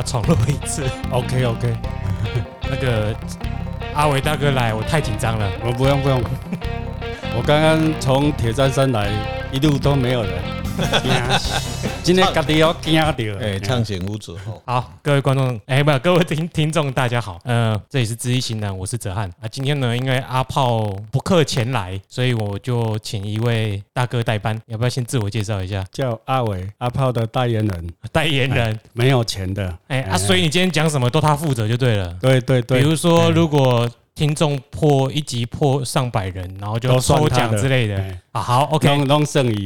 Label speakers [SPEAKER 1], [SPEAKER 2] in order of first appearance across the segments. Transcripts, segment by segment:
[SPEAKER 1] 要重录一次。
[SPEAKER 2] OK OK，
[SPEAKER 1] 那个阿伟大哥来，我太紧张了。
[SPEAKER 2] 我不用不用，我刚刚从铁砧山来，一路都没有人。今天家己要惊到，
[SPEAKER 3] 哎，畅行无阻。
[SPEAKER 1] 好，各位观众，哎，不，各位听听众，大家好。嗯，这里是知易行难，我是哲瀚啊。今天呢，因为阿炮不客前来，所以我就请一位大哥代班。要不要先自我介绍一下？
[SPEAKER 2] 叫阿伟，阿炮的代言人。
[SPEAKER 1] 代言人
[SPEAKER 2] 没有钱的。
[SPEAKER 1] 哎啊，所以你今天讲什么都他负责就对了。
[SPEAKER 2] 对对对。
[SPEAKER 1] 比如说，如果听众破一集破上百人，然后就抽奖之类的。啊，好，OK，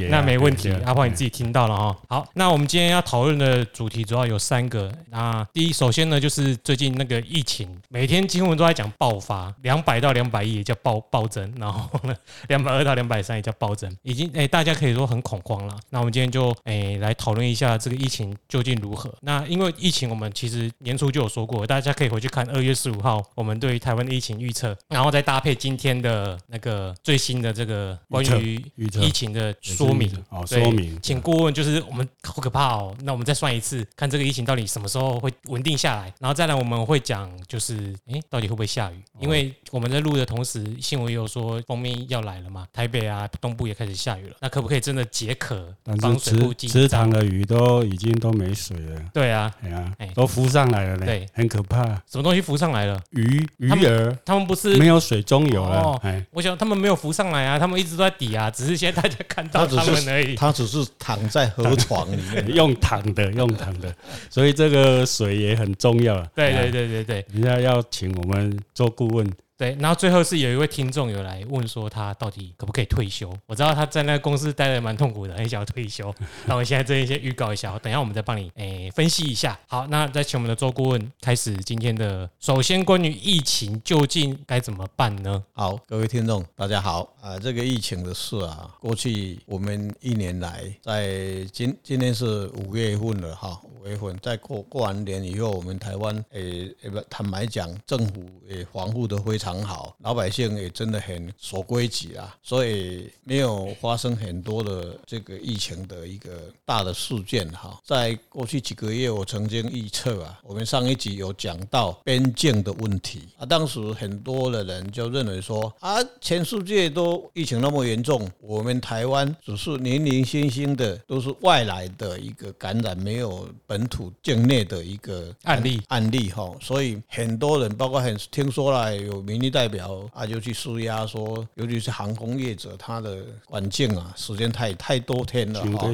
[SPEAKER 1] 那没问题。阿炮你自己听到了哈。好，那我们今天要讨论的主题主要有三个。那第一，首先呢，就是最近那个疫情，每天新闻都在讲爆发，两百到两百亿也叫暴暴增，然后呢，两百二到两百三也叫暴增，已经哎，大家可以说很恐慌了。那我们今天就哎来讨论一下这个疫情究竟如何。那因为疫情，我们其实年初就有说过，大家可以回去看二月十五号我们对于台湾的疫情预测，然后再搭配今天的那个最新的这个关于。疫情的说明
[SPEAKER 2] 哦，说明，
[SPEAKER 1] 请顾问就是我们好可怕哦。那我们再算一次，看这个疫情到底什么时候会稳定下来，然后再来我们会讲就是，哎，到底会不会下雨？因为我们在录的同时，新闻也有说封面要来了嘛，台北啊东部也开始下雨了。那可不可以真的解渴？
[SPEAKER 2] 但是池池塘的鱼都已经都没水了。
[SPEAKER 1] 对啊，
[SPEAKER 2] 哎呀，都浮上来了嘞，对，很可怕。
[SPEAKER 1] 什么东西浮上来了？
[SPEAKER 2] 鱼鱼儿，
[SPEAKER 1] 他们不是
[SPEAKER 2] 没有水中游了。哎，
[SPEAKER 1] 我想他们没有浮上来啊，他们一直都在底啊，只是现在。大家看到他们而已，
[SPEAKER 3] 他只是躺在河床里面，
[SPEAKER 2] 用躺的，用躺的，所以这个水也很重要。
[SPEAKER 1] 对对对对对，
[SPEAKER 2] 人家要请我们做顾问。
[SPEAKER 1] 对，然后最后是有一位听众有来问说，他到底可不可以退休？我知道他在那个公司待得蛮痛苦的，很想要退休。那我现在这一些预告一下，等一下我们再帮你诶、分析一下。好，那再请我们的周顾问开始今天的。首先，关于疫情究竟该怎么办呢？
[SPEAKER 3] 好，各位听众大家好啊，这个疫情的事啊，过去我们一年来，在今今天是五月份了哈，五月份在过过完年以后，我们台湾诶诶不坦白讲，政府也防护的非常。好，老百姓也真的很守规矩啊，所以没有发生很多的这个疫情的一个大的事件哈。在过去几个月，我曾经预测啊，我们上一集有讲到边境的问题啊，当时很多的人就认为说啊，全世界都疫情那么严重，我们台湾只是零零星星的都是外来的一个感染，没有土境内的一个案例案例哈，所以很多人包括很听说了有。民意代表啊，就去施压说，尤其是航空业者，他的环境啊，时间太太多天了哈。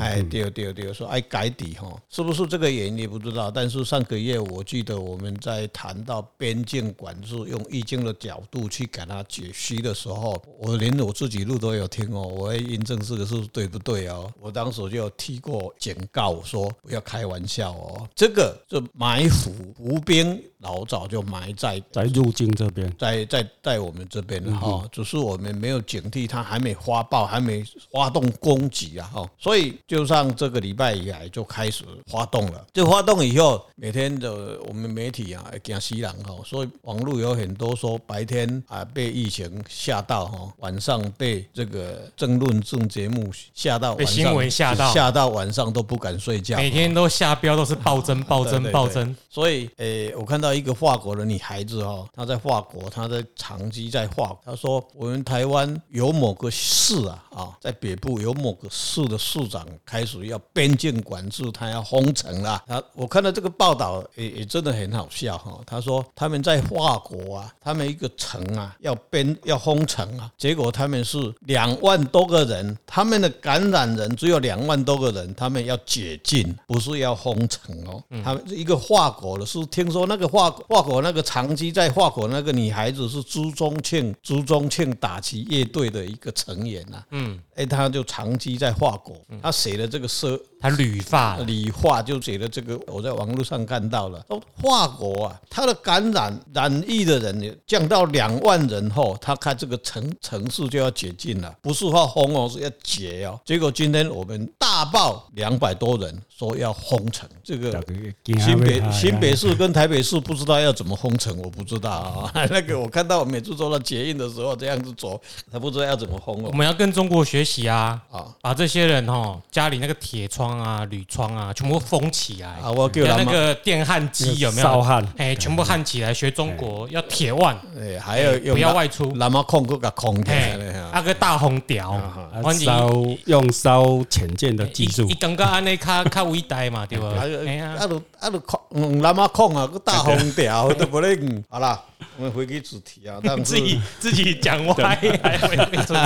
[SPEAKER 3] 哎，对对对，说爱改底哈，是不是这个原因也不知道。但是上个月我记得我们在谈到边境管制，用易经的角度去给他解析的时候，我连我自己录都有听哦，我会印证这个是对不对哦。我当时就提过警告说，不要开玩笑哦，这个就埋伏伏兵。老早就埋在
[SPEAKER 2] 在入境这边，
[SPEAKER 3] 在在在我们这边了哈，只是我们没有警惕，他还没发报，还没发动攻击啊哈，所以就上这个礼拜以来就开始发动了。就发动以后，每天的我们媒体啊，惊死人哈，所以网络有很多说白天啊被疫情吓到哈，晚上被这个争论政节目吓到，
[SPEAKER 1] 被新闻吓到，
[SPEAKER 3] 吓到晚上都不敢睡觉，
[SPEAKER 1] 每天都下标都是暴增 暴增暴增，
[SPEAKER 3] 所以诶，我看到。一个法国的女孩子哈，她在法国，她在长期在法国。她说：“我们台湾有某个市啊啊，在北部有某个市的市长开始要边境管制，他要封城了。”他我看到这个报道也也真的很好笑哈。他说他们在法国啊，他们一个城啊要边要封城啊，结果他们是两万多个人，他们的感染人只有两万多个人，他们要解禁，不是要封城哦。他们一个法国的是听说那个法。法国那个长期在法国那个女孩子是朱宗庆，朱宗庆打击乐队的一个成员呐。嗯，哎，他就长期在法国，他写的这个诗，
[SPEAKER 1] 他旅法，
[SPEAKER 3] 旅法就写的这个，我在网络上看到了。说法国啊，他的感染染疫的人降到两万人后，他看这个城城市就要解禁了，不是话封哦，是要解哦。结果今天我们大。大报两百多人说要封城，这个新北新北市跟台北市不知道要怎么封城，我不知道啊。那个我看到我每次做到捷运的时候这样子走，他不知道要怎么封了。
[SPEAKER 1] 我们要跟中国学习啊！啊，把这些人哈家里那个铁窗啊、铝窗啊全部封起来啊！我给那个电焊机有没有？烧焊哎，全部焊起来，学中国要铁腕哎，还有不要外出，那么控个个空调，那个大红条，
[SPEAKER 2] 烧用烧浅见的技术，
[SPEAKER 1] 一等个安尼较较伟大嘛，对吧？
[SPEAKER 3] 哎呀，啊都啊都控，那么控啊个大红条都不能。好啦，我们回归主题啊，但
[SPEAKER 1] 自己自己讲歪还回归主题。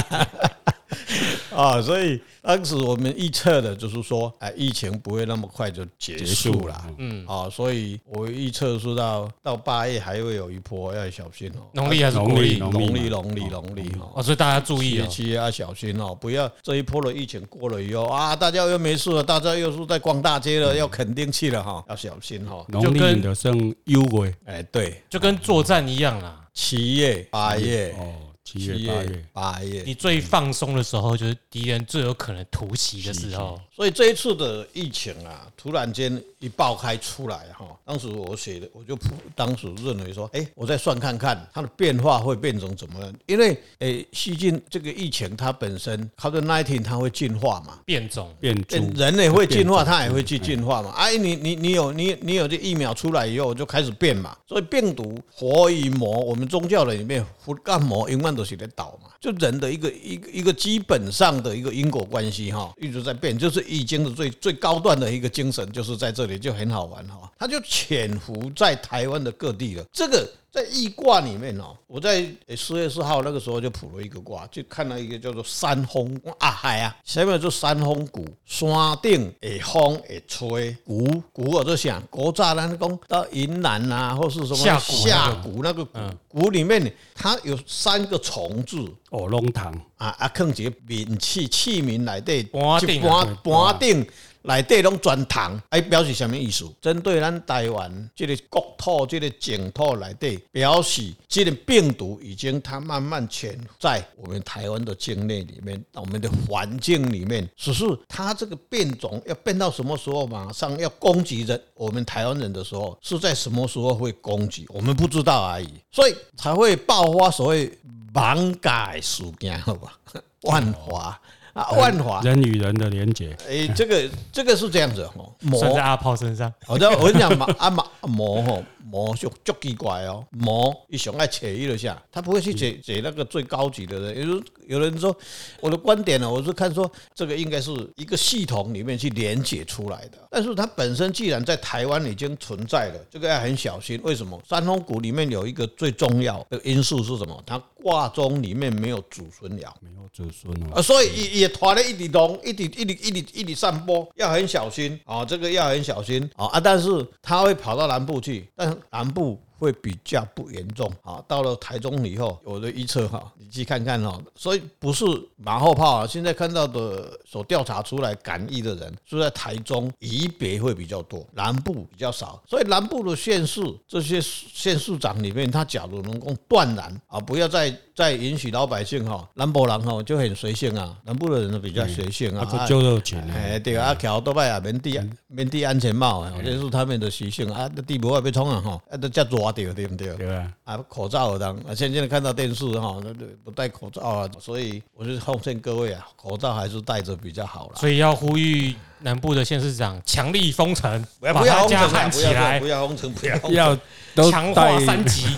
[SPEAKER 3] 啊，所以当时我们预测的就是说，哎，疫情不会那么快就结束了，嗯，啊，所以我预测是到到八月还会有一波，要小心哦。
[SPEAKER 1] 农历还是农历？
[SPEAKER 3] 农历，农历，农历
[SPEAKER 1] 哦，所以大家注意，
[SPEAKER 3] 七月要小心哦，不要这一波的疫情过了以后啊，大家又没事了，大家又是在逛大街了，要肯定去了哈，要小心哈。
[SPEAKER 2] 农历的剩优惠，
[SPEAKER 3] 哎，对，
[SPEAKER 1] 就跟作战一样啦，
[SPEAKER 3] 七月、八月
[SPEAKER 2] 哦。七月八月，
[SPEAKER 3] 八月，
[SPEAKER 1] 你最放松的时候，就是敌人最有可能突袭的时候。
[SPEAKER 3] 所以这一次的疫情啊，突然间一爆开出来哈，当时我写的，我就当时认为说，哎，我再算看看它的变化会变成怎么样？因为诶，细菌这个疫情它本身，COVID-19 它会进化嘛，
[SPEAKER 1] 变种
[SPEAKER 2] 变种，
[SPEAKER 3] 人类会进化，它也会去进化嘛。哎，你你你有你你有这疫苗出来以后，就开始变嘛。所以病毒活与魔，我们宗教的里面，活干魔永远都是在倒嘛。就人的一个一个一个基本上的一个因果关系哈，一直在变，就是易经的最最高段的一个精神，就是在这里就很好玩哈，它就潜伏在台湾的各地了，这个。在易卦里面哦，我在四月四号那个时候就卜了一个卦，就看到一个叫做山风啊海啊，下面就山风谷，山顶诶风会吹，谷谷我就想，古早咱讲到云南啊，或是什么下谷那个谷，谷里面它有三个虫字，
[SPEAKER 2] 哦龙堂
[SPEAKER 3] 啊啊，放一个名器器皿来对，半顶半顶。来这种转塘，哎，表示什么意思？针对咱台湾这个国土、这个净土来对，表示这个病毒已经它慢慢潜在我们台湾的境内里面，我们的环境里面。只是它这个变种要变到什么时候，马上要攻击人，我们台湾人的时候，是在什么时候会攻击？我们不知道而已，所以才会爆发所谓艋舺事件，好吧？万华。啊，万华。
[SPEAKER 2] 人与人的连结，
[SPEAKER 3] 哎，这个这个是这样子哦，
[SPEAKER 1] 算在阿炮身上。
[SPEAKER 3] 我知道，我跟你讲嘛，阿 马魔吼魔就就奇怪哦，魔一想爱扯一下，他不会去解解那个最高级的人。有有人说，我的观点呢，我是看说这个应该是一个系统里面去连接出来的，但是它本身既然在台湾已经存在了，这个要很小心。为什么？三峰谷里面有一个最重要的因素是什么？它卦中里面没有祖孙爻，
[SPEAKER 2] 没有祖孙
[SPEAKER 3] 啊，所以也也团了一直动，一直一直一直一直散播，要很小心啊，这个要很小心啊啊！但是它会跑到南部去，但南部。会比较不严重啊，到了台中以后，我的预测哈，你去看看哈，所以不是马后炮啊。现在看到的所调查出来感染的人，是在台中以北会比较多，南部比较少。所以南部的县市这些县市长里面，他假如能够断然啊，不要再再允许老百姓哈，南部人哈就很随性啊，南部的人都比较随性啊，
[SPEAKER 2] 啊，就热情
[SPEAKER 3] 哎，对啊，桥都拜啊，免戴免戴安全帽啊，这是他们的习性啊，那地不会被冲啊哈，啊，都叫热。对对不对？对啊，啊口罩当啊，现在看到电视哈，那不戴口罩啊，所以我就奉劝各位啊，口罩还是戴着比较好了。
[SPEAKER 1] 所以要呼吁南部的县市长强力封城，不要把大家喊起来，
[SPEAKER 3] 不要封城，不要
[SPEAKER 2] 要
[SPEAKER 1] 强化三级。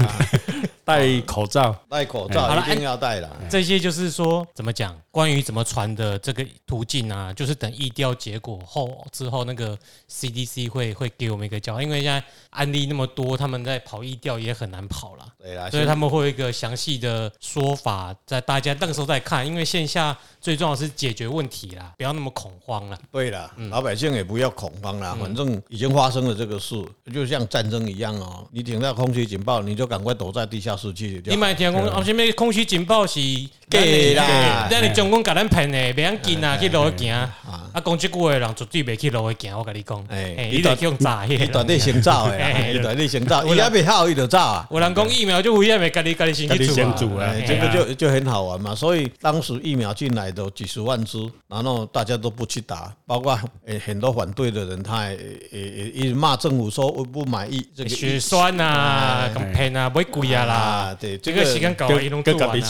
[SPEAKER 2] 戴口罩，
[SPEAKER 3] 戴口罩一定要戴了。
[SPEAKER 1] 这些就是说，怎么讲？关于怎么传的这个途径啊，就是等疫调结果后之后，那个 CDC 会会给我们一个教，因为现在案例那么多，他们在跑疫调也很难跑了。对啦，所以他们会有一个详细的说法，在大家那个时候再看。因为线下最重要是解决问题啦，不要那么恐慌了。
[SPEAKER 3] 对了，老百姓也不要恐慌啦，反正已经发生了这个事，就像战争一样哦。你听到空袭警报，你就赶快躲在地下室去。
[SPEAKER 1] 你买天空，哦，前面空袭警报是给啦，那你就。想讲甲咱骗的，袂要紧啊，去路行啊。啊，讲这句话人绝对袂去路行，我跟你讲。哎，伊在用诈，
[SPEAKER 3] 伊在你先走诶，伊在你先走，伊还没好，伊就走啊。
[SPEAKER 1] 有人讲疫苗就危险，甲你甲你先去先做啊。
[SPEAKER 3] 这个就就很好玩嘛。所以当时疫苗进来都几十万支，然后大家都不去打，包括诶很多反对的人，他也也也一直骂政府说我不满意这个
[SPEAKER 1] 血栓啊，咁骗啊，买贵啊啦。
[SPEAKER 3] 对，
[SPEAKER 1] 这个时间搞伊拢做完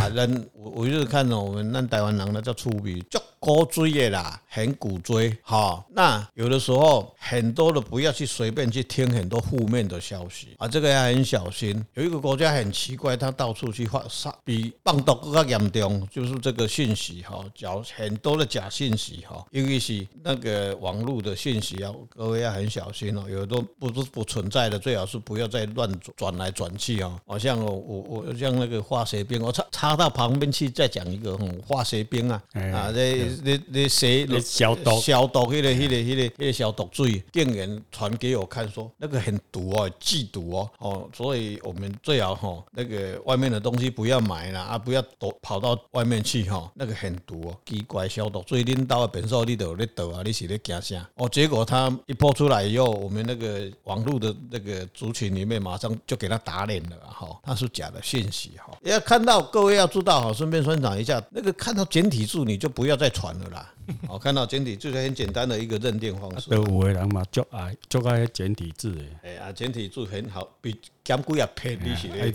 [SPEAKER 3] 啊。人我我就是看到我们那台湾人呢叫出名，足古锥的啦，很古锥哈。那有的时候很多的不要去随便去听很多负面的消息啊，这个要很小心。有一个国家很奇怪，他到处去发杀，比病毒更加严重，就是这个信息哈，假很多的假信息哈，尤其是那个网络的信息啊，各位要很小心哦。有的都不是不存在的，最好是不要再乱转来转去啊。好像我我我像那个化学兵，我插插到旁边去再讲一个化学兵啊啊这。你你写消毒消毒，那个那个那个那个消毒水，店员传给我看说那个很毒哦，剧毒哦哦，所以我们最好哈那个外面的东西不要买了啊，不要躲跑到外面去哈，那个很毒哦，奇怪消毒水领导的本数你都有在倒啊，你是在惊啥？哦，结果他一播出来以后，我们那个网络的那个族群里面马上就给他打脸了哈，他是假的信息哈，要看到各位要知道哈，顺便宣传一下，那个看到简体字你就不要再。传了啦，好 看到简体就是很简单的一个认定方式。
[SPEAKER 2] 都有的人嘛，就爱就爱简体字诶。
[SPEAKER 3] 哎啊，简体字很好，比讲古也便宜些嘞。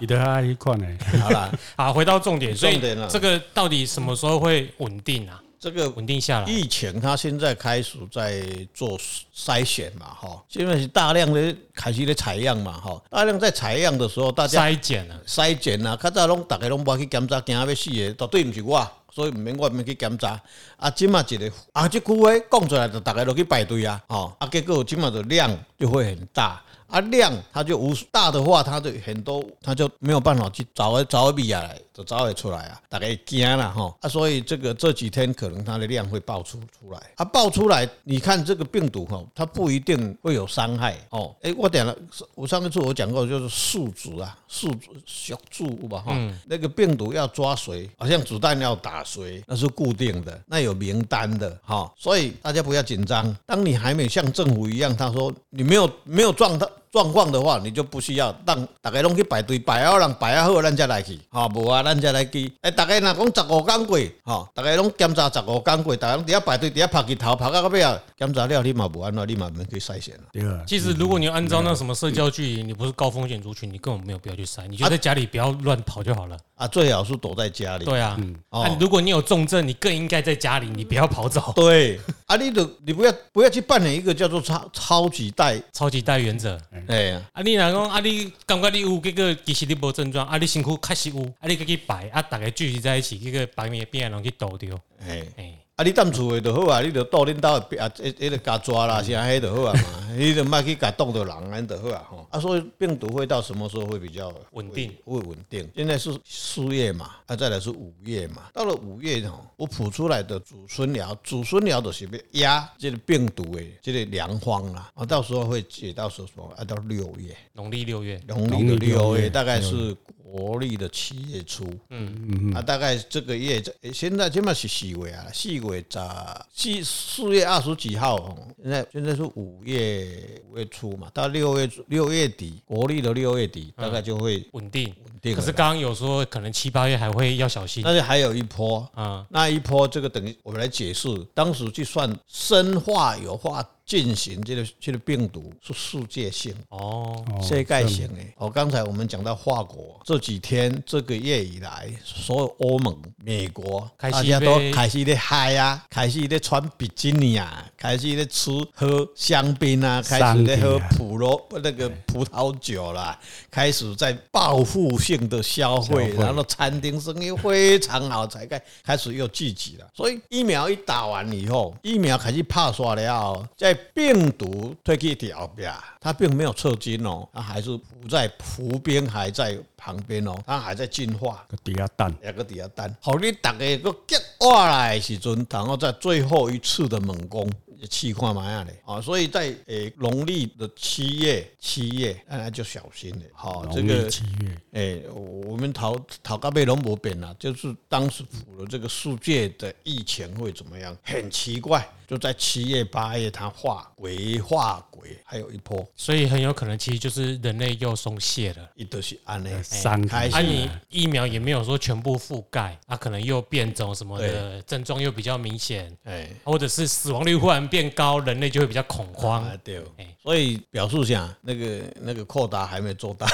[SPEAKER 2] 你都爱一款呢。
[SPEAKER 3] 好啦，
[SPEAKER 1] 好，回到重点，重点了。这个到底什么时候会稳定啊？
[SPEAKER 3] 这个
[SPEAKER 1] 稳定下来，
[SPEAKER 3] 疫情它现在开始在做筛选嘛，哈，现在是大量的开始的采样嘛，哈，大量在采样的时候，大家
[SPEAKER 1] 筛检啊，
[SPEAKER 3] 筛检啊，较早拢大家拢无去检查，惊要死的，绝对不是我。所以唔免我唔去检查，啊，今嘛一个啊，这句话讲出来就大家都去排队啊，哦，啊，结果今嘛的量就会很大，啊，量它就无大的话，它就很多，它就没有办法去找个找个比下来。都找得出来啊，大概惊了哈啊，所以这个这几天可能它的量会爆出出来。啊爆出来，你看这个病毒哈，它不一定会有伤害哦。哎，我点了，我上一次我讲过，就是宿主啊，宿主小住吧哈。那个病毒要抓谁，好像子弹要打谁，那是固定的，那有名单的哈。所以大家不要紧张。当你还没像政府一样，他说你没有没有状态状况的话，你就不需要让大家拢去排队排好，人排好，咱才来去。好，无啊。咱才来去，诶，大家若讲十五天过，吼，大家拢检查十五天过，大家拢伫遐排队，伫遐拍起头，拍到到尾啊，检查了你嘛无安怎，你嘛免去筛选了。
[SPEAKER 1] 对啊，其实如果你按照那什么社交距离，你不是高风险族群，你根本没有必要去筛，你就在家里不要乱跑就好了。
[SPEAKER 3] 啊，最好是躲在家里。
[SPEAKER 1] 对啊，嗯，哦，如果你有重症，你更应该在家里，你不要跑走。
[SPEAKER 3] 对，啊，你都你不要不要去扮演一个叫做超超级带
[SPEAKER 1] 超级带原则。哎呀，啊，你若讲啊，你感觉你有这个其实你无症状，啊，你身躯确实有，啊，你去排，啊，大家聚集在一起，这个排面变人去倒掉。哎哎。
[SPEAKER 3] 啊！你当厝诶就好啊，你就到恁兜啊，一一个加抓啦，啥迄就好啊嘛，你就莫去甲冻着人安就好啊吼。啊，所以病毒会到什么时候会比较
[SPEAKER 1] 稳定？
[SPEAKER 3] 会稳定。现在是四月嘛，啊，再来是五月嘛。到了五月吼，我谱出来的祖孙寮，祖孙寮就是要压这个病毒诶，这个良方啦。啊，到时候会解到说什么？啊，到六月，
[SPEAKER 1] 农历六月，
[SPEAKER 3] 农历的六月，大概是。国历的七月初，嗯嗯啊，大概这个月，这现在起码是四月啊，四月咋四四月二十几号，现在现在是五月五月初嘛，到六月六月底，国历的六月底，大概就会
[SPEAKER 1] 稳定稳定。可是刚刚有说，可能七八月还会要小心，
[SPEAKER 3] 但是还有一波啊，那一波这个等于我们来解释，当时去算生化有化。进行这个这个病毒是世界性哦，世界性的。哦，刚才我们讲到法国这几天这个月以来，所有欧盟、美国，大家都开始在嗨啊，开始在穿比基尼啊，开始在吃喝香槟啊，开始在喝普罗那个葡萄酒啦，开始在报复性的消费，然后餐厅生意非常好，才开开始又聚集了。所以疫苗一打完以后，疫苗开始怕耍了，在病毒退去掉后边，它并没有撤军哦，它还是浮在浮边，还在旁边哦，它还在进化。
[SPEAKER 2] 个底下蛋，
[SPEAKER 3] 两个底下蛋，好，你大家个结 quả 来时阵，然后在最后一次的猛攻，气化嘛样的啊，所以在诶农历的七月七月，大家就小心了。好，这个七月，诶，我们讨讨咖贝龙博变了，就是当时府的这个世界的疫情会怎么样？很奇怪。就在七月八月，它化鬼化鬼，还有一波，
[SPEAKER 1] 所以很有可能其实就是人类又松懈了。
[SPEAKER 3] 一都是安内
[SPEAKER 2] 三开，
[SPEAKER 1] 啊，你疫苗也没有说全部覆盖，啊，可能又变种什么的症状又比较明显，哎，或者是死亡率忽然变高，人类就会比较恐慌。
[SPEAKER 3] 啊对，所以表述下那个那个扩大还没做大。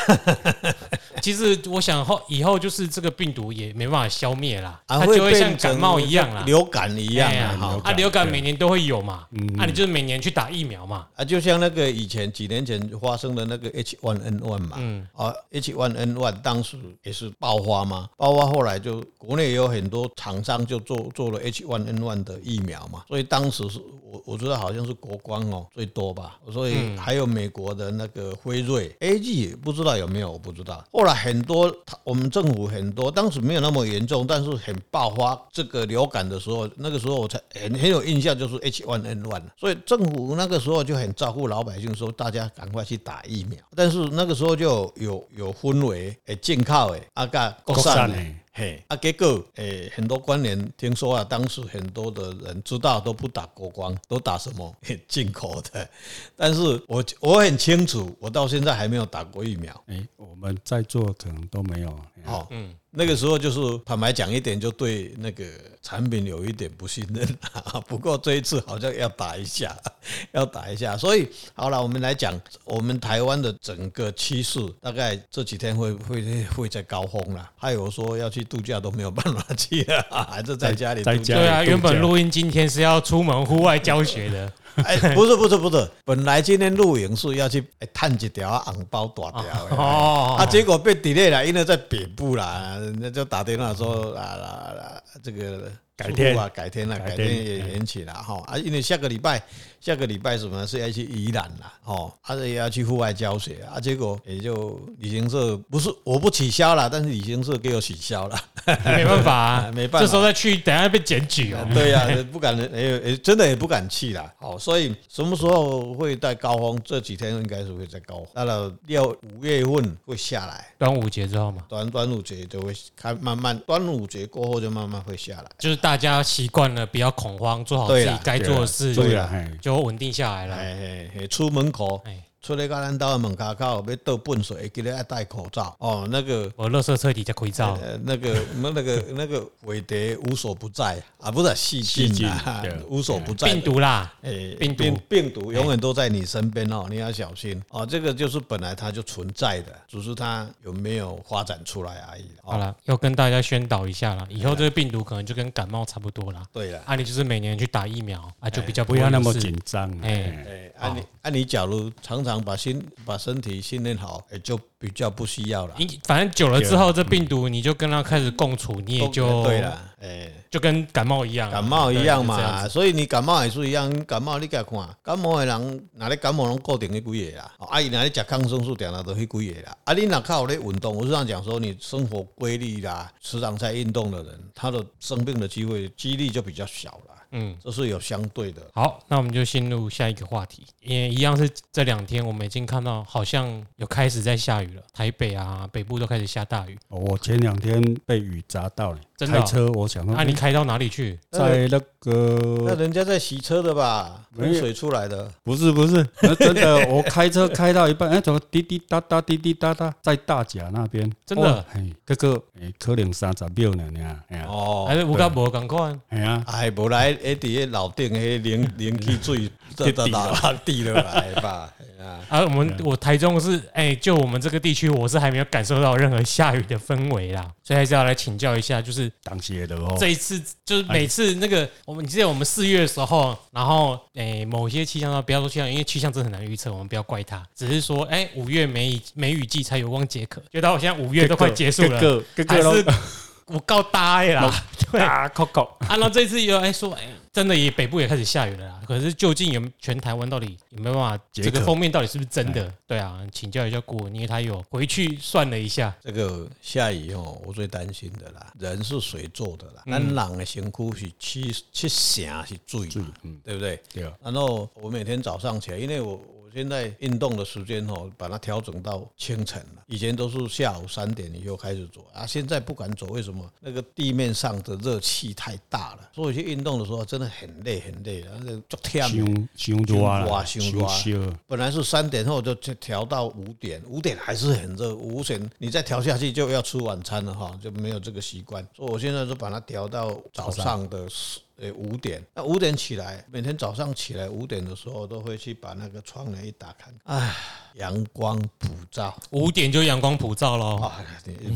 [SPEAKER 1] 其实我想后以后就是这个病毒也没办法消灭啦，它就会像感冒一样啦，
[SPEAKER 3] 流感一样啊，
[SPEAKER 1] 啊，流感每年。都会有嘛？那、啊、你就是每年去打疫苗嘛？
[SPEAKER 3] 啊，就像那个以前几年前发生的那个 H1N1 嘛，嗯，啊，H1N1 当时也是爆发嘛，爆发后来就国内也有很多厂商就做做了 H1N1 的疫苗嘛，所以当时是我我觉得好像是国光哦最多吧，所以还有美国的那个辉瑞 AG 不知道有没有，我不知道。后来很多我们政府很多当时没有那么严重，但是很爆发这个流感的时候，那个时候我才很很有印象，就是。H1N1，所以政府那个时候就很照顾老百姓，说大家赶快去打疫苗。但是那个时候就有有氛围，诶，进口诶，啊个国产诶，嘿，啊结果诶，很多官员听说啊，当时很多的人知道都不打国光，都打什么 进口的。但是我我很清楚，我到现在还没有打过疫苗。
[SPEAKER 2] 诶，我们在座可能都没有。
[SPEAKER 3] 好，嗯。那个时候就是坦白讲一点，就对那个产品有一点不信任啊。不过这一次好像要打一下，要打一下。所以好了，我们来讲我们台湾的整个趋势，大概这几天会会会在高峰了。还有说要去度假都没有办法去了，还是在家里度假。
[SPEAKER 1] 对啊，原本录音今天是要出门户外教学的。
[SPEAKER 3] 哎，不是不是不是，本来今天露营是要去探一条红包大条的，哦，啊，结果被 delay 了，因为在北部啦，那就打电话说啊啦啦，这个改天啊，改天了，改天也延期了哈，啊，因为下个礼拜。下个礼拜什么是要去宜兰啦，哦，而且也要去户外教学啊，结果也就旅行社不是我不取消了，但是旅行社给我取消了，
[SPEAKER 1] 没办法啊，没办法，这时候再去，等下被检举哦。
[SPEAKER 3] 对呀，不敢，也真的也不敢去了。好，所以什么时候会在高峰？这几天应该是会在高峰，到了六五月份会下来，
[SPEAKER 1] 端午节之后嘛，
[SPEAKER 3] 端端午节就会开慢慢，端午节过后就慢慢会下来，
[SPEAKER 1] 就是大家习惯了，比较恐慌，做好自己该做的事，
[SPEAKER 3] 对了，
[SPEAKER 1] 就。都稳定下来了，
[SPEAKER 3] 哎哎，出门口。出来到咱兜的门口口要倒粪水，记得要戴口罩哦。那个
[SPEAKER 1] 我垃圾车底下口罩，
[SPEAKER 3] 那个那那个 那个韦德无所不在啊，不是细菌啊，无所不在。
[SPEAKER 1] 病毒啦，
[SPEAKER 3] 哎，病毒病毒永远都在你身边哦，你要小心哦。这个就是本来它就存在的，只是它有没有发展出来而已。
[SPEAKER 1] 好了，要跟大家宣导一下了，以后这个病毒可能就跟感冒差不多了。
[SPEAKER 3] 对了，
[SPEAKER 1] 啊，你就是每年去打疫苗啊，就比较
[SPEAKER 2] 不要那么紧张。
[SPEAKER 3] 哎哎，啊你啊你假如常常。把心把身体训练好，也就比较不需要了。
[SPEAKER 1] 你反正久了之后，这病毒你就跟它开始共处，你也就
[SPEAKER 3] 对了。哎，
[SPEAKER 1] 就跟感冒一样，
[SPEAKER 3] 感冒一样嘛。所以你感冒也是一样，感冒你该看，感冒的人哪里感冒拢固定那几个啦。阿姨哪里吃抗生素，点了都那几个啦。啊，你哪靠咧运动？我是这样讲说，你生活规律啦，时常在运动的人，他的生病的机会几率就比较小了。嗯，这是有相对的。
[SPEAKER 1] 好，那我们就进入下一个话题，也一样是这两天我们已经看到好像有开始在下雨了，台北啊北部都开始下大雨。
[SPEAKER 2] 我前两天被雨砸到了，
[SPEAKER 1] 真的。
[SPEAKER 2] 开车我想说，
[SPEAKER 1] 那你开到哪里去？
[SPEAKER 2] 在那个，
[SPEAKER 3] 那人家在洗车的吧？喷水出来的？
[SPEAKER 2] 不是不是，那真的，我开车开到一半，哎，怎么滴滴答答滴滴答答，在大甲那边，
[SPEAKER 1] 真的，
[SPEAKER 2] 哎，这个哎，可能三十秒呢，哎呀，
[SPEAKER 1] 哦，还是有够无咁快？
[SPEAKER 2] 哎呀，
[SPEAKER 3] 哎，无来。诶，伫个楼顶迄冷冷气水，滴落滴落来吧。
[SPEAKER 1] 啊，我们我台中是哎，就我们这个地区，我是还没有感受到任何下雨的氛围啦，所以还是要来请教一下，就是
[SPEAKER 2] 当些的哦。
[SPEAKER 1] 这一次就是每次那个，我们记得我们四月的时候，然后哎，某些气象啊，不要说气象，因为气象真的很难预测，我们不要怪它，只是说哎，五月梅梅雨季才有望解渴，觉得我现在五月都快结束了，还是。我告大啦，对
[SPEAKER 2] 啊，扣扣。
[SPEAKER 1] 啊，那这次又哎说哎。真的也北部也开始下雨了啦，可是究竟有全台湾到底有没有办法？这个封面到底是不是真的？对啊，请教一下顾问，因为他有回去算了一下，
[SPEAKER 3] 这个下雨哦，我最担心的啦，人是水做的啦，咱人的身躯是去去想是水，嗯，对不对？对啊。然后我每天早上起来，因为我。现在运动的时间哦，把它调整到清晨了。以前都是下午三点以后开始走啊，现在不敢走，为什么？那个地面上的热气太大了，所以去运动的时候真的很累很累，那个就天
[SPEAKER 2] 胸胸抓胸抓。
[SPEAKER 3] 本来是三点后就调到五点，五点还是很热，五点你再调下去就要吃晚餐了哈，就没有这个习惯。所以我现在就把它调到早上的对。五点，那五点起来，每天早上起来五点的时候，都会去把那个窗帘一打开，唉。阳光普照，
[SPEAKER 1] 五点就阳光普照了。啊，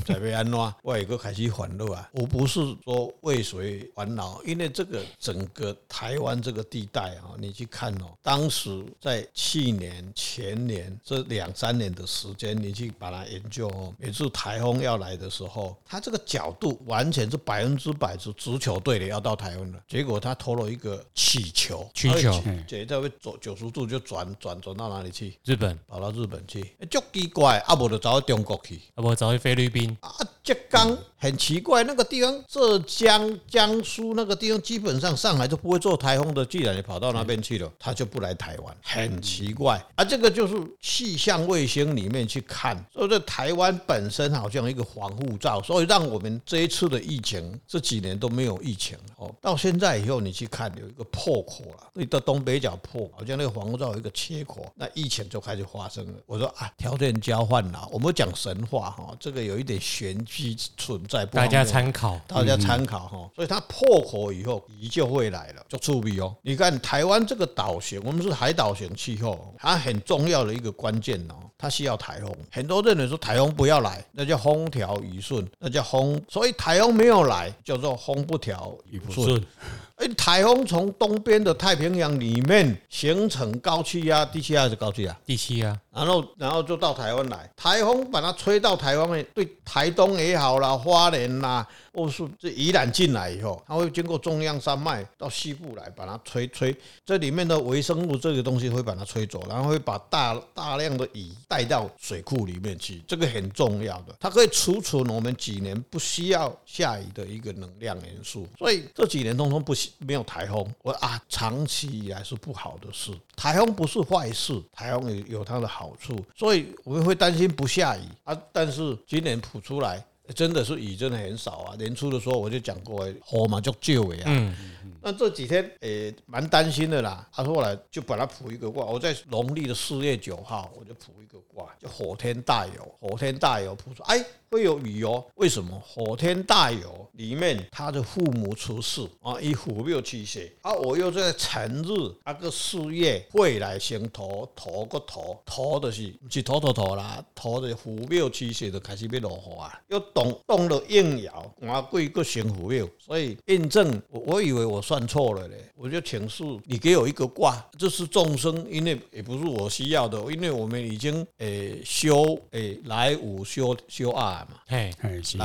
[SPEAKER 3] 准备安怎？我有个开始烦恼啊！我不是说为谁烦恼，因为这个整个台湾这个地带啊，你去看哦，当时在去年、前年这两三年的时间，你去把它研究哦，每次台风要来的时候，它这个角度完全是百分之百是足球队的，要到台湾了。结果他投了一个曲球，
[SPEAKER 1] 曲球，
[SPEAKER 3] 这一会走九十度就转转转到哪里去？
[SPEAKER 1] 日本，
[SPEAKER 3] 跑到日本去，足奇怪，啊，无就走到中国去，
[SPEAKER 1] 啊，无走去菲律宾，
[SPEAKER 3] 啊，浙江很奇怪，那个地方浙江、江苏那个地方，基本上上来都不会做台风的，既然你跑到那边去了，他就不来台湾，很奇怪。啊，这个就是气象卫星里面去看，所以这台湾本身好像一个防护罩，所以让我们这一次的疫情这几年都没有疫情哦。到现在以后，你去看有一个破口了，你到东北角破，好像那个防护罩有一个切口，那疫情就开始发生了。我说啊，条件交换了，我们讲神话哈，这个有一点玄机存在，
[SPEAKER 1] 大家参考，
[SPEAKER 3] 大家参考哈。所以它破口以后，鱼就会来了，就注意哦。你看台湾这个岛型，我们是海岛型气候，它很重要的一个关键哦，它需要台风。很多人说台风不要来，那叫风调雨顺，那叫风。所以台风没有来，叫做风不调雨不顺。哎，台风从东边的太平洋里面形成高气压，低气压还是高气压？
[SPEAKER 1] 低气压，
[SPEAKER 3] 然后然后就到台湾来，台风把它吹到台湾，对台东也好啦，花莲啦。或是这宜兰进来以后，它会经过中央山脉到西部来，把它吹吹，这里面的微生物这个东西会把它吹走，然后会把大大量的雨带到水库里面去，这个很重要的，它可以储存我们几年不需要下雨的一个能量元素。所以这几年通通不没有台风，我啊长期以来是不好的事。台风不是坏事，台风有有它的好处，所以我们会担心不下雨啊，但是今年谱出来。真的是雨真的很少啊！年初的时候我就讲过，火嘛就救尾啊。嗯，那这几天诶蛮担心的啦。他说后来就把它卜一个卦，我在农历的四月九号我就卜一个卦，就火天大有，火天大有卜出哎。会有雨哦？为什么？火天大有里面他的父母出世啊，以虎庙驱邪啊，我又在辰日啊个四月会来行土，土个土土的是不是土土土啦？土的虎庙驱邪就开始要落雨啊，又动动了应爻啊，贵个行虎庙，所以印证我我以为我算错了嘞，我就请示你给我一个卦，这是众生，因为也不是我需要的，因为我们已经诶修诶来五修修二。
[SPEAKER 1] 嘿，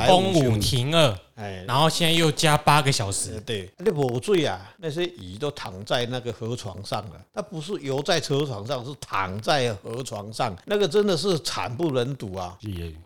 [SPEAKER 1] 风五停二。哎，然后现在又加八个小时。
[SPEAKER 3] 对，那无水啊，那些鱼都躺在那个河床上了。它不是游在车床上，是躺在河床上。那个真的是惨不忍睹啊！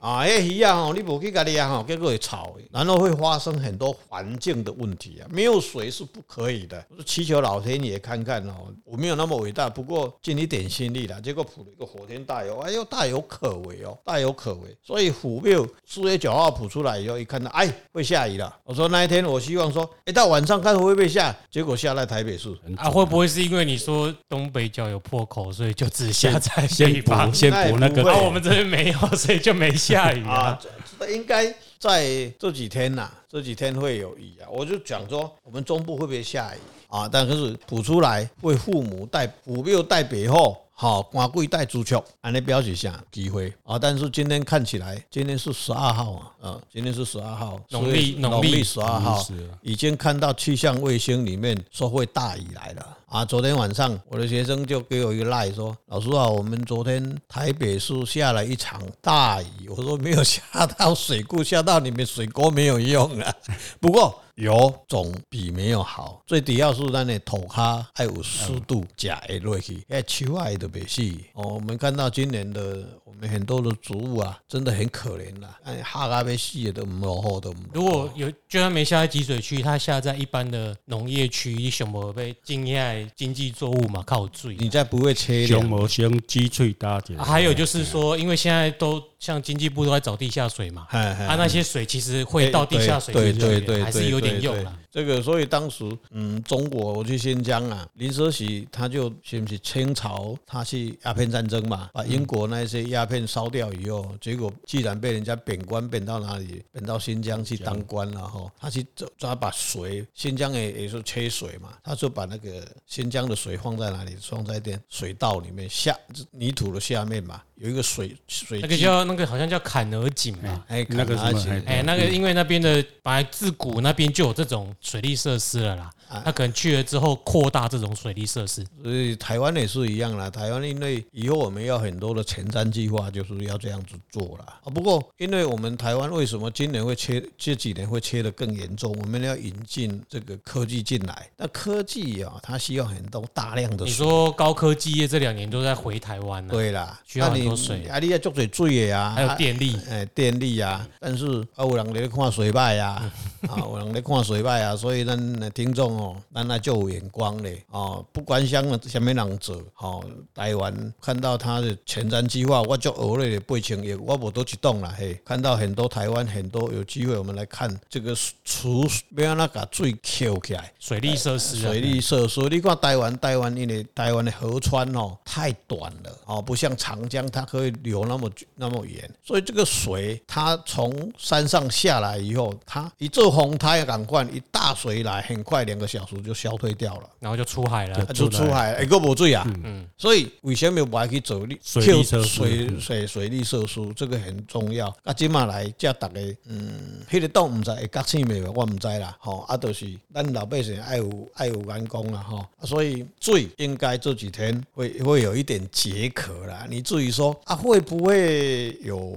[SPEAKER 3] 啊，哎鱼啊，你不去给它养好，结果会吵，然后会发生很多环境的问题啊。没有水是不可以的。祈求老天爷看看哦，我没有那么伟大，不过尽一点心力了。结果扑了一个火天大油，哎呦，大有可为哦，大有可为。所以虎庙四月九号扑出来以后，一看到哎会下。我说那一天，我希望说，一到晚上看会不会下，结果下在台北市。
[SPEAKER 1] 啊，会不会是因为你说东北角有破口，所以就只下在
[SPEAKER 2] 先补先补那个？
[SPEAKER 1] 啊，我们这边没有，所以就没下雨啊。
[SPEAKER 3] 应该在这几天呐，这几天会有雨啊。我就讲说，我们中部会不会下雨啊？但是补出来为父母带补六带北后。好，官柜带足球，安尼表示下机会。啊？但是今天看起来，今天是十二号啊，啊，今天是十二号，
[SPEAKER 1] 农历农
[SPEAKER 3] 历十二号，已经看到气象卫星里面说会大雨来了啊！昨天晚上我的学生就给我一个赖说，老师啊，我们昨天台北市下了一场大雨，我说没有下到水库，下到你们水沟没有用啊，不过。有总比没有好，最主要是咱的土卡还有湿度加会落去，哎，树爱都别死哦。我们看到今年的我们很多的植物啊，真的很可怜啦，哎，哈嘎被死的都唔落好都。
[SPEAKER 1] 如果有就算没下在集水区，它下在一般的农业区，什么被经验经济作物嘛靠水，
[SPEAKER 3] 你再不会切
[SPEAKER 2] 两毛先积水大点。
[SPEAKER 1] 还有就是说，因为现在都。像经济部都在找地下水嘛，啊，那些水其实会到地下水里面，对对对，还是有点用了。
[SPEAKER 3] 这个，所以当时，嗯，中国我去新疆啊，林则徐他就是不是清朝他去鸦片战争嘛，把英国那些鸦片烧掉以后，结果既然被人家贬官贬到哪里，贬到新疆去当官了哈，他去抓把水，新疆也也是缺水嘛，他就把那个新疆的水放在哪里，放在点水道里面下泥土的下面嘛，有一个水水，
[SPEAKER 1] 那个叫那个好像叫坎儿井吧，
[SPEAKER 3] 哎，那个什么，
[SPEAKER 1] 哎，那个因为那边的本来自古那边就有这种。水利设施了啦，他可能去了之后扩大这种水利设施，
[SPEAKER 3] 所以台湾也是一样啦。台湾因为以后我们要很多的前瞻计划，就是要这样子做了。啊，不过因为我们台湾为什么今年会切，这几年会切的更严重？我们要引进这个科技进来，那科技啊，它需要很多大量的水。
[SPEAKER 1] 你说高科技业这两年都在回台湾呢？
[SPEAKER 3] 对啦，
[SPEAKER 1] 需要水。
[SPEAKER 3] 啊，你要做水水的啊，
[SPEAKER 1] 还有电力，
[SPEAKER 3] 哎，电力啊。但是啊，有人在看水脉啊，啊，有人在看水脉 啊，所以咱。听众哦，让他就有眼光嘞哦，不管想什么人做哦，台湾看到他的前瞻计划，我就额外的背景也我不多激动了嘿。看到很多台湾很多有机会，我们来看这个储不要那个水扣起来，
[SPEAKER 1] 水利设施，
[SPEAKER 3] 水利设施。你看台湾，台湾因为台湾的河川哦太短了哦，不像长江，它可以流那么那么远，所以这个水它从山上下来以后，它一做洪台赶快一大水来很。快两个小时就消退掉了，
[SPEAKER 1] 然后就出海了，
[SPEAKER 3] 就出海，一个无水啊。嗯，所以为什么不爱去走水利设施？水水水利设施这个很重要。啊，今嘛来叫大家，嗯，迄个洞唔知会隔清没有？我唔知啦。吼，啊，就是咱老百姓爱有爱有眼光啦，吼。所以水应该这几天会会有一点解渴啦。你至于说啊，会不会有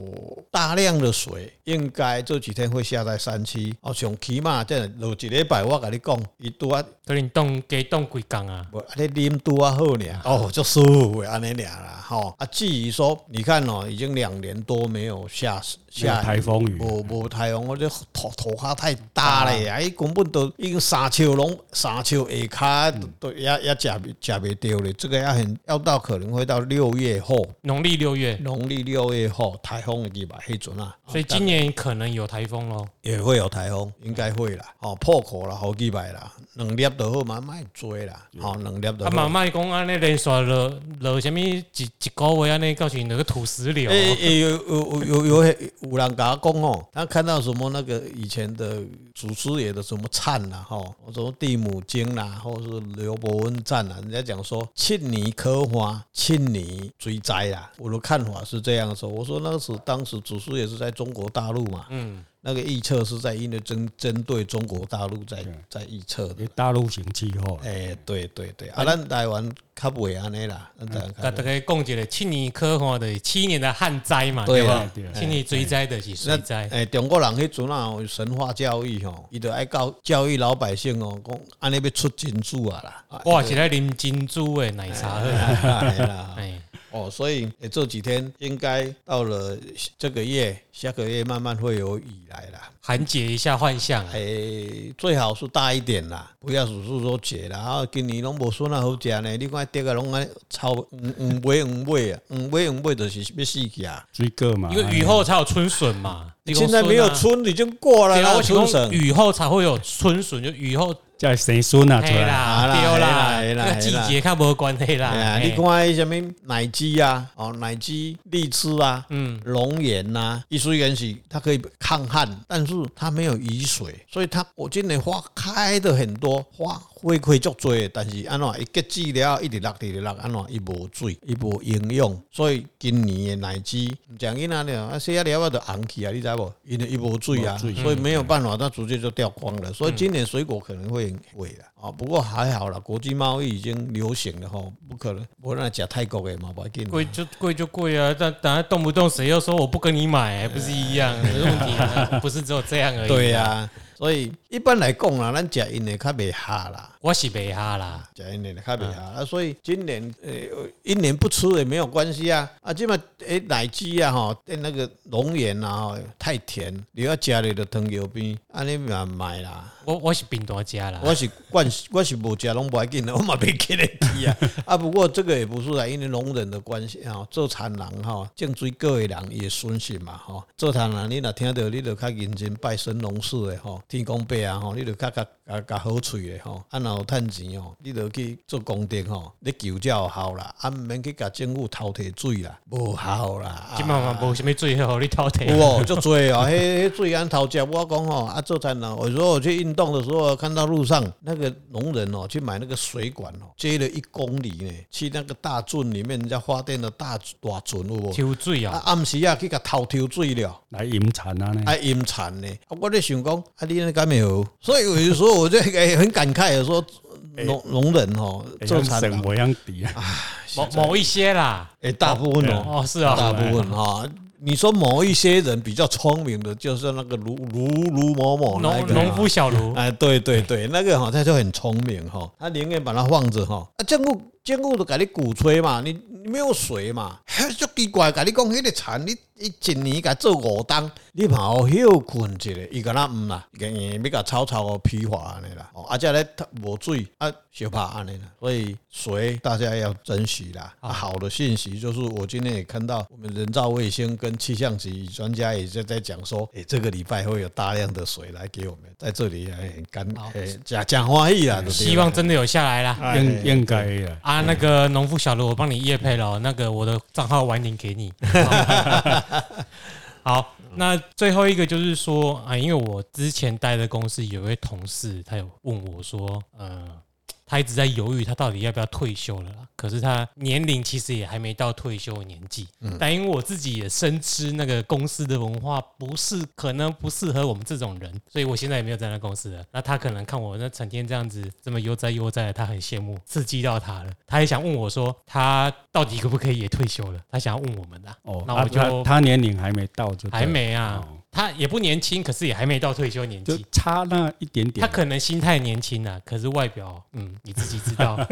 [SPEAKER 3] 大量的水？应该这几天会下在山区。哦，像起码这落一礼拜，我跟你讲。伊拄啊，
[SPEAKER 1] 可能冻给冻几工啊，
[SPEAKER 3] 不，你啉拄啊好尔，哦，就舒服安尼俩啦，吼啊。至于说，你看哦，已经两年多没有下下
[SPEAKER 2] 台风雨，
[SPEAKER 3] 无无台风，我这土土卡太大了呀，伊根本都已经三秋拢三秋下卡都也也食食袂掉了，这个要很要到可能会到六月后，
[SPEAKER 1] 农历六月，
[SPEAKER 3] 农历六月后台风的地吧，黑准啊，
[SPEAKER 1] 所以今年可能有台风咯，
[SPEAKER 3] 也会有台风，应该会啦，哦，破口了好几百啦。两粒都好，慢慢追啦。好，两粒都。啊，
[SPEAKER 1] 慢慢讲安尼连续落落什么一一个月安尼，告诉你那个土石流。
[SPEAKER 3] 诶诶，有有有有有有人甲我讲哦，他看到什么那个以前的祖师爷的什么忏啦，吼，什么地母经啦，或者是刘伯温赞啦，人家讲说七年科花，七年追灾啦。我的看法是这样说，我说那个是当时祖师也是在中国大陆嘛。嗯。那个预测是在因为针针对中国大陆在在预测的，
[SPEAKER 2] 大陆型气候。
[SPEAKER 3] 哎，对对对，啊，咱台湾较不会安尼啦。
[SPEAKER 1] 大大概讲一个七年科幻的七年的旱灾嘛，对吧？七年追灾的是水灾。
[SPEAKER 3] 哎，中国人迄阵啊，神话教育吼，伊就爱教教育老百姓哦，讲安尼要出珍珠啊啦。
[SPEAKER 1] 哇，是来啉珍珠的奶茶啦。
[SPEAKER 3] 哦，所以这几天应该到了这个月，下个月慢慢会有雨来了，
[SPEAKER 1] 缓解一下幻象。
[SPEAKER 3] 哎，最好是大一点啦，不要只是说解啦。啊，今年拢无笋啊好食呢，你看跌个拢爱超五五尾五尾啊，五尾五尾就是要死去啊，
[SPEAKER 2] 水果嘛。
[SPEAKER 1] 因为雨后才有春笋嘛，
[SPEAKER 3] 现在没有春已经过了啦，春笋
[SPEAKER 1] 雨后才会有春笋，就雨后。
[SPEAKER 2] 叫生孙啊，出来
[SPEAKER 1] 啦，对啦，跟季节较无关系啦。
[SPEAKER 3] 你看什么奶鸡啊，哦，奶鸡、荔枝啊，嗯，龙眼呐，一虽然是它可以抗旱，但是它没有雨水，所以它我今年花开的很多花。回馈足多，但是安怎一结籽了，一直落，一直落，安怎伊无水，伊无营养，所以今年的奶鸡，讲囡仔了，啊，洗啊了啊就红起啊，你知无？因为伊无水啊，所以没有办法，它直接就掉光了。所以今年水果可能会贵了啊，不过还好啦，国际贸易已经流行了吼，不可能，不能讲泰国的嘛，不要紧。
[SPEAKER 1] 贵就贵就贵啊，但等下动不动谁又说我不跟你买，还不是一样的问题？不是只有这样而已。
[SPEAKER 3] 对呀。所以一般来讲啦，咱食因的较袂下啦，
[SPEAKER 1] 我是袂下啦，
[SPEAKER 3] 食因的较袂下啊。所以今年呃一年不吃也没有关系啊。啊，即嘛诶奶鸡啊吼，诶那个龙眼啊吼太甜，你要加了的糖尿病，安尼嘛买啦。
[SPEAKER 1] 我我是平多食啦，
[SPEAKER 3] 我是惯我是无食拢无爱紧的，我嘛袂记得记啊。啊，不过这个也不是啊，因为农人的关系啊，做田人吼，种水果的人也损失嘛吼。做田人你若听到，你就较认真拜神农氏的吼，天公伯啊吼，你就较较较较好喙诶吼。啊，若有趁钱吼，你就去做功德吼，你求才有效啦，啊，毋免去甲政府偷摕水啦，无效啦。
[SPEAKER 1] 即嘛嘛无啥物水互你偷摕。
[SPEAKER 3] 有哦，足多哦，迄迄水安偷食，我讲吼，啊，做田人，我说我去运动的时候，看到路上那个农人哦，去买那个水管哦，接了一公里呢，去那个大圳里面人家发电的大大圳，有无？
[SPEAKER 1] 抽水啊！
[SPEAKER 3] 暗时啊，去甲偷抽水了，
[SPEAKER 2] 来饮产啊呢？
[SPEAKER 3] 来引产呢？我咧想讲，啊，你那干没有？所以有时候我就很感慨，有时候农农人哦，做产
[SPEAKER 2] 模样低啊，
[SPEAKER 1] 某某一些啦，
[SPEAKER 3] 诶，大部分哦，
[SPEAKER 1] 哦是啊，
[SPEAKER 3] 大部分哈。你说某一些人比较聪明的，就是那个卢卢卢某某那个
[SPEAKER 1] 农夫小卢，
[SPEAKER 3] 哎，对对对，那个哈他就很聪明哈，他宁愿把它放着哈，啊，政府政府都给你鼓吹嘛，你你没有水嘛，还就奇怪，给你讲那个产你。一一年甲做五档，你跑休困一下，伊敢那唔啦，个硬要甲草草个批发安尼啦，哦，啊，即咧无水啊，小怕安尼啦，所以水大家要珍惜啦。啊，好的信息就是我今天也看到，我们人造卫星跟气象局专家也在在讲说，诶，这个礼拜会有大量的水来给我们，在这里很干，诶，讲讲欢喜啦，
[SPEAKER 1] 希望真的有下来啦，
[SPEAKER 2] 应应该啦
[SPEAKER 1] 啊，那个农夫小卢，我帮你业配了，那个我的账号晚点给你。好，那最后一个就是说啊，因为我之前待的公司有一位同事，他有问我说，呃。他一直在犹豫，他到底要不要退休了？可是他年龄其实也还没到退休的年纪。嗯，但因为我自己也深知那个公司的文化不是可能不适合我们这种人，所以我现在也没有在那公司了。那他可能看我那成天这样子这么悠哉悠哉的，他很羡慕，刺激到他了。他也想问我说，他到底可不可以也退休了？他想要问我们的。哦，那我就他，
[SPEAKER 2] 他年龄还没到就
[SPEAKER 1] 还没啊。哦他也不年轻，可是也还没到退休年纪，
[SPEAKER 2] 差那一点点。
[SPEAKER 1] 他可能心态年轻啊，可是外表，嗯，你自己知道。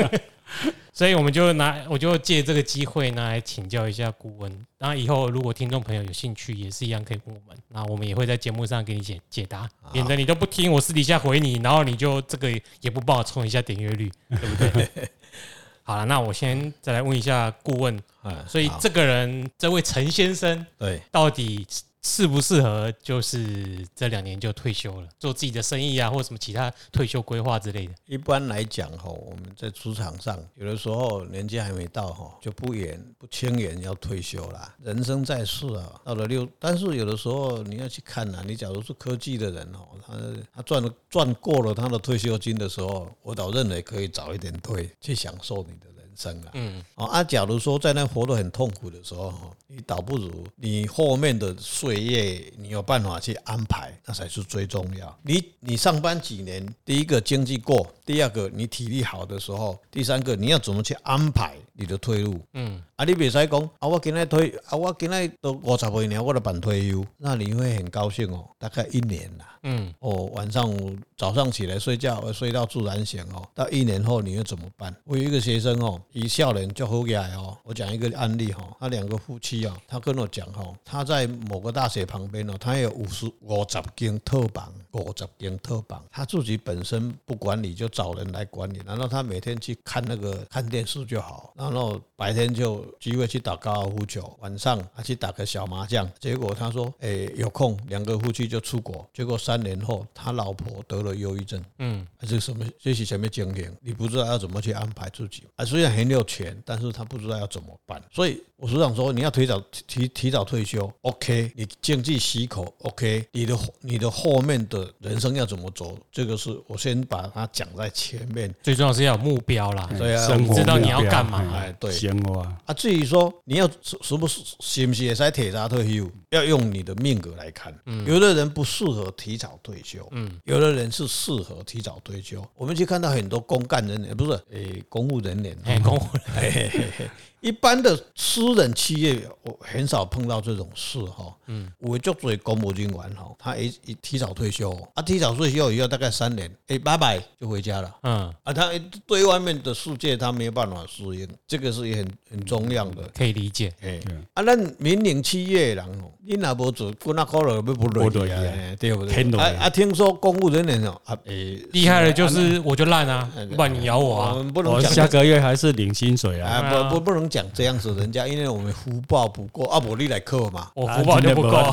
[SPEAKER 1] 所以我们就拿，我就借这个机会呢来请教一下顾问。然后以后如果听众朋友有兴趣，也是一样可以问我们。那我们也会在节目上给你解解答，免得你都不听，我私底下回你，然后你就这个也不帮我冲一下点阅率，对不对？好了，那我先再来问一下顾问。所以这个人，这位陈先生，对，到底？适不适合就是这两年就退休了，做自己的生意啊，或者什么其他退休规划之类的。
[SPEAKER 3] 一般来讲哈，我们在职场上，有的时候年纪还没到哈，就不言不轻言要退休啦。人生在世啊，到了六，但是有的时候你要去看呐，你假如是科技的人哦，他他赚了赚过了他的退休金的时候，我倒认为可以早一点退，去享受你的。生了，嗯，啊，假如说在那活得很痛苦的时候，你倒不如你后面的岁月，你有办法去安排，那才是最重要。你你上班几年，第一个经济过，第二个你体力好的时候，第三个你要怎么去安排你的退路，嗯，啊，你别再讲啊，我今天退啊，我今天都五十岁了，我都办退休，那你会很高兴哦，大概一年啦。嗯，哦，晚上早上起来睡觉，睡到自然醒哦。到一年后你又怎么办？我有一个学生哦，一笑脸就好起来哦。我讲一个案例哈，他两个夫妻啊，他跟我讲哈，他在某个大学旁边哦，他有五十五十间套房，五十间套房，他自己本身不管理，就找人来管理。然后他每天去看那个看电视就好，然后白天就机会去打高尔夫球，晚上还去打个小麻将。结果他说，哎，有空两个夫妻就出国。结果三年后，他老婆得了忧郁症。嗯，还是什么？这是什么经验？你不知道要怎么去安排自己。啊，虽然很有钱，但是他不知道要怎么办。所以我是想说，你要提早提提早退休，OK？你经济许可，OK？你的你的后面的人生要怎么走？这个是我先把它讲在前面。
[SPEAKER 1] 最重要是要有目标啦，
[SPEAKER 3] 对啊，
[SPEAKER 1] 知道你要干嘛。
[SPEAKER 3] 哎，对，行啊。至于说你要是不是是不是会使退啥退休，要用你的命格来看。嗯，有的人不适合提早退休，嗯，有的人是适合提早退休。我们去看到很多公干人员，不是，诶，公务人员，
[SPEAKER 1] 哎，公务人员。
[SPEAKER 3] 一般的私人企业，我很少碰到这种事哈。嗯，我就做公务人员哈，他一一提早退休，啊，提早退休以后大概三年，哎，拜拜就回家了。嗯，啊，他对外面的世界他没有办法适应，这个是也很很重要的，
[SPEAKER 1] 可以理解。
[SPEAKER 3] 哎，啊，那民营企业人哦，你那不做，过那可能要不累啊，对不对？啊啊，听说公务人员哦，啊，诶，
[SPEAKER 1] 厉害的就是我就烂啊，不然你咬我啊，
[SPEAKER 2] 不能讲下个月还是领薪水
[SPEAKER 3] 啊，不不不能。讲这样子，人家因为我们福报不够，阿伯利来克嘛，
[SPEAKER 1] 我福报就不够，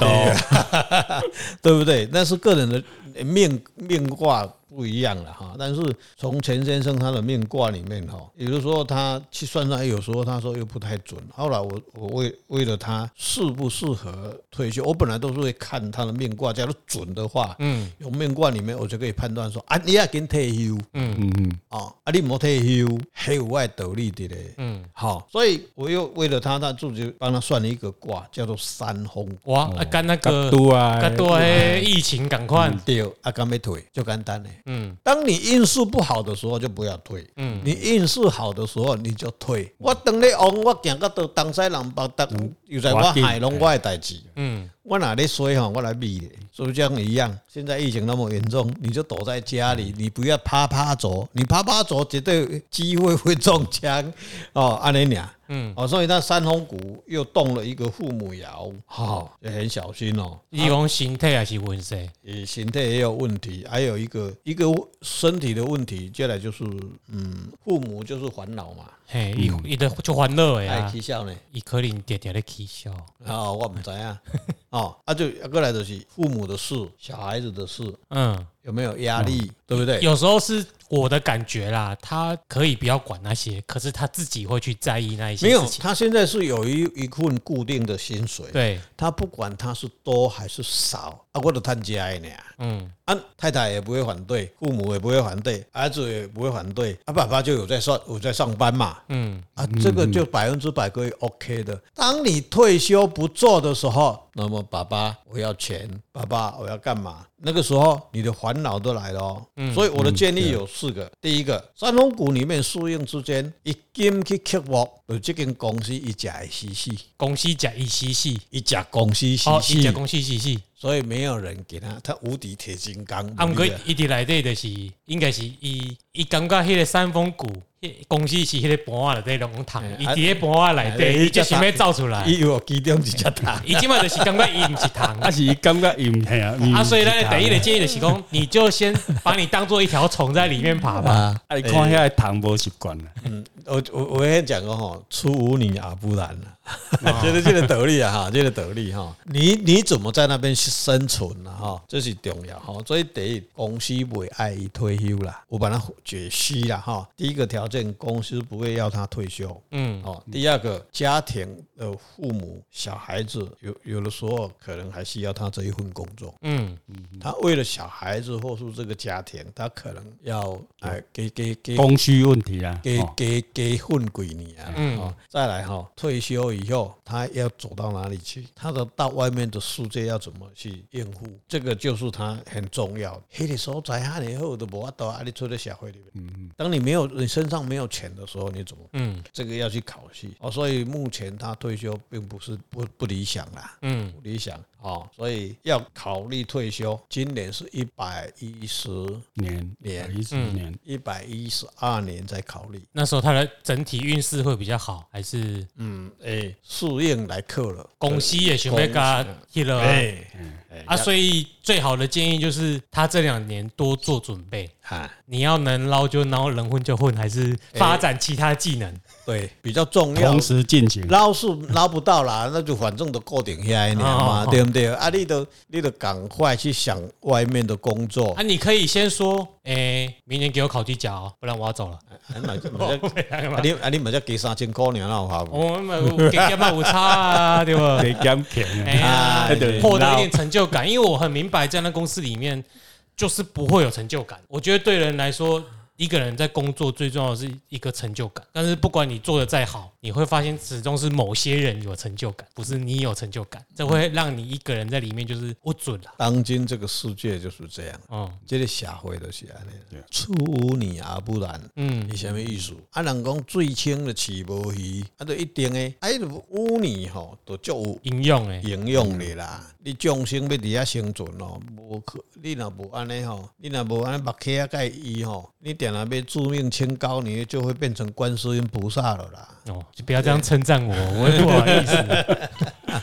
[SPEAKER 3] 对不对？那是个人的命命卦。不一样了哈，但是从钱先生他的命卦里面哈，有的时候他去算算，有时候他说又不太准。后来我我为为了他适不适合退休，我本来都是会看他的命卦，假如准的话，嗯，有命卦里面我就可以判断说啊，你要跟退休，嗯嗯嗯，啊，啊你莫退休，还有外得利的嘞，嗯，好，所以我又为了他，他自己帮他算了一个卦，叫做三风。
[SPEAKER 1] 哇，啊跟那个多啊，多疫情赶快
[SPEAKER 3] 掉，啊刚没退就简单嘞。嗯，当你运势不好的时候就不要退，嗯，你运势好的时候你就退。我等你往我行到到东西南北，当又在我海龙我的代志，嗯，我哪里衰哈，我来避的，是不是这样一样？现在疫情那么严重，你就躲在家里，你不要趴趴走，你趴趴走绝对机会会中枪 哦，安尼俩。嗯，哦，所以那三峰谷又动了一个父母爻，好，也很小心哦。
[SPEAKER 1] 你讲心态还是运势？
[SPEAKER 3] 也心态也有问题，还有一个一个身体的问题，接下来就是嗯，父母就是烦恼嘛。
[SPEAKER 1] 嘿，伊伊的就欢乐呀，
[SPEAKER 3] 起笑呢，
[SPEAKER 1] 伊可能点点的起笑。
[SPEAKER 3] 啊，我唔知啊。啊，啊就过来就是父母的事，小孩子的事，嗯，有没有压力，对不对？
[SPEAKER 1] 有时候是。我的感觉啦，他可以不要管那些，可是他自己会去在意那一些。
[SPEAKER 3] 没有，他现在是有一一份固定的薪水，
[SPEAKER 1] 对，
[SPEAKER 3] 他不管他是多还是少，啊，我都贪家的呢。嗯，啊，太太也不会反对，父母也不会反对，儿子也不会反对，啊，爸爸就有在上有在上班嘛。嗯，啊，这个就百分之百可以 OK 的。当你退休不做的时候，那么爸爸我要钱，爸爸我要干嘛？那个时候你的烦恼都来了。哦。嗯，所以我的建议有。四个，第一个三风谷里面输赢之间，一金去刻薄，有这间公司一家死死，
[SPEAKER 1] 公司家一死死，
[SPEAKER 3] 一家公司死死，
[SPEAKER 1] 一家公司死死，
[SPEAKER 3] 所以没有人给他，他无敌铁金刚。
[SPEAKER 1] 啊，毋过伊伫内底就是，应该是伊伊感觉迄个三峰谷。公司是迄个盘啊，内底拢糖，伊伫个盘啊内底，伊就想要走出来。
[SPEAKER 3] 伊有其中一只糖，
[SPEAKER 1] 伊即马就是感觉伊毋是糖，
[SPEAKER 2] 啊是伊感觉伊毋系啊。
[SPEAKER 1] 啊，所以咱第一个建议就是讲，你就先把你当做一条虫在里面爬吧。
[SPEAKER 2] 啊，你看遐个糖无习惯了。
[SPEAKER 3] 嗯，我我我先讲个吼，出污泥而不染了。觉得这个得力啊哈，这个得力哈，你你怎么在那边生存呢哈？这是重要哈，所以得公司不会爱伊退休啦，我把它解析了哈。第一个条件，公司不会要他退休，嗯哦。第二个，家庭的父母、小孩子有有的时候可能还需要他这一份工作，嗯嗯，他为了小孩子或是这个家庭，他可能要哎给给给
[SPEAKER 2] 供需问题啊，
[SPEAKER 3] 给给给混鬼你啊，嗯，再来哈，退休。以后他要走到哪里去？他的到外面的世界要怎么去应付？这个就是他很重要。黑的所在哈以后都不到阿里出的社会里面。嗯，当你没有你身上没有钱的时候，你怎么？嗯，这个要去考虑哦。所以目前他退休并不是不不理想啦。嗯，不理想。哦，所以要考虑退休。今年是一百一十年年，一十年，一百一十二年再考虑。
[SPEAKER 1] 那时候他的整体运势会比较好，还是
[SPEAKER 3] 嗯，哎，适应来克了，
[SPEAKER 1] 公司也准备加去了。哎，啊，所以最好的建议就是他这两年多做准备。哈，你要能捞就捞，能混就混，还是发展其他技能？
[SPEAKER 3] 对，比较重要。
[SPEAKER 2] 同时进行，
[SPEAKER 3] 捞是捞不到啦，那就反正都固定下来嘛，对不对？啊，你都你都赶快去想外面的工作。
[SPEAKER 1] 啊，你可以先说，诶，明年给我考绩甲哦，不然我要走了。
[SPEAKER 3] 啊，你 啊，你们再给三千块，你那好不？
[SPEAKER 1] 我们给减嘛有差啊，对吧？
[SPEAKER 2] 给减钱，哎
[SPEAKER 1] 呀，获得一点成就感，因为我很明白，在那公司里面就是不会有成就感。我觉得对人来说。一个人在工作最重要的是一个成就感，但是不管你做的再好，你会发现始终是某些人有成就感，不是你有成就感，这会让你一个人在里面就是不准了。
[SPEAKER 3] 当今这个世界就是这样，哦，这个社会都是安尼，出污泥而不染，嗯，是什么意思？啊，人讲最轻的起无鱼，啊，都一定诶，哎，污泥吼都足有
[SPEAKER 1] 营养诶，
[SPEAKER 3] 营养的啦。你众生要伫遐生存哦，无可，你若无安尼吼，你若无安尼目开啊盖伊吼，你点了被助命清高，你就会变成观世音菩萨了啦。
[SPEAKER 1] 哦，就不要这样称赞我，我也不好意思。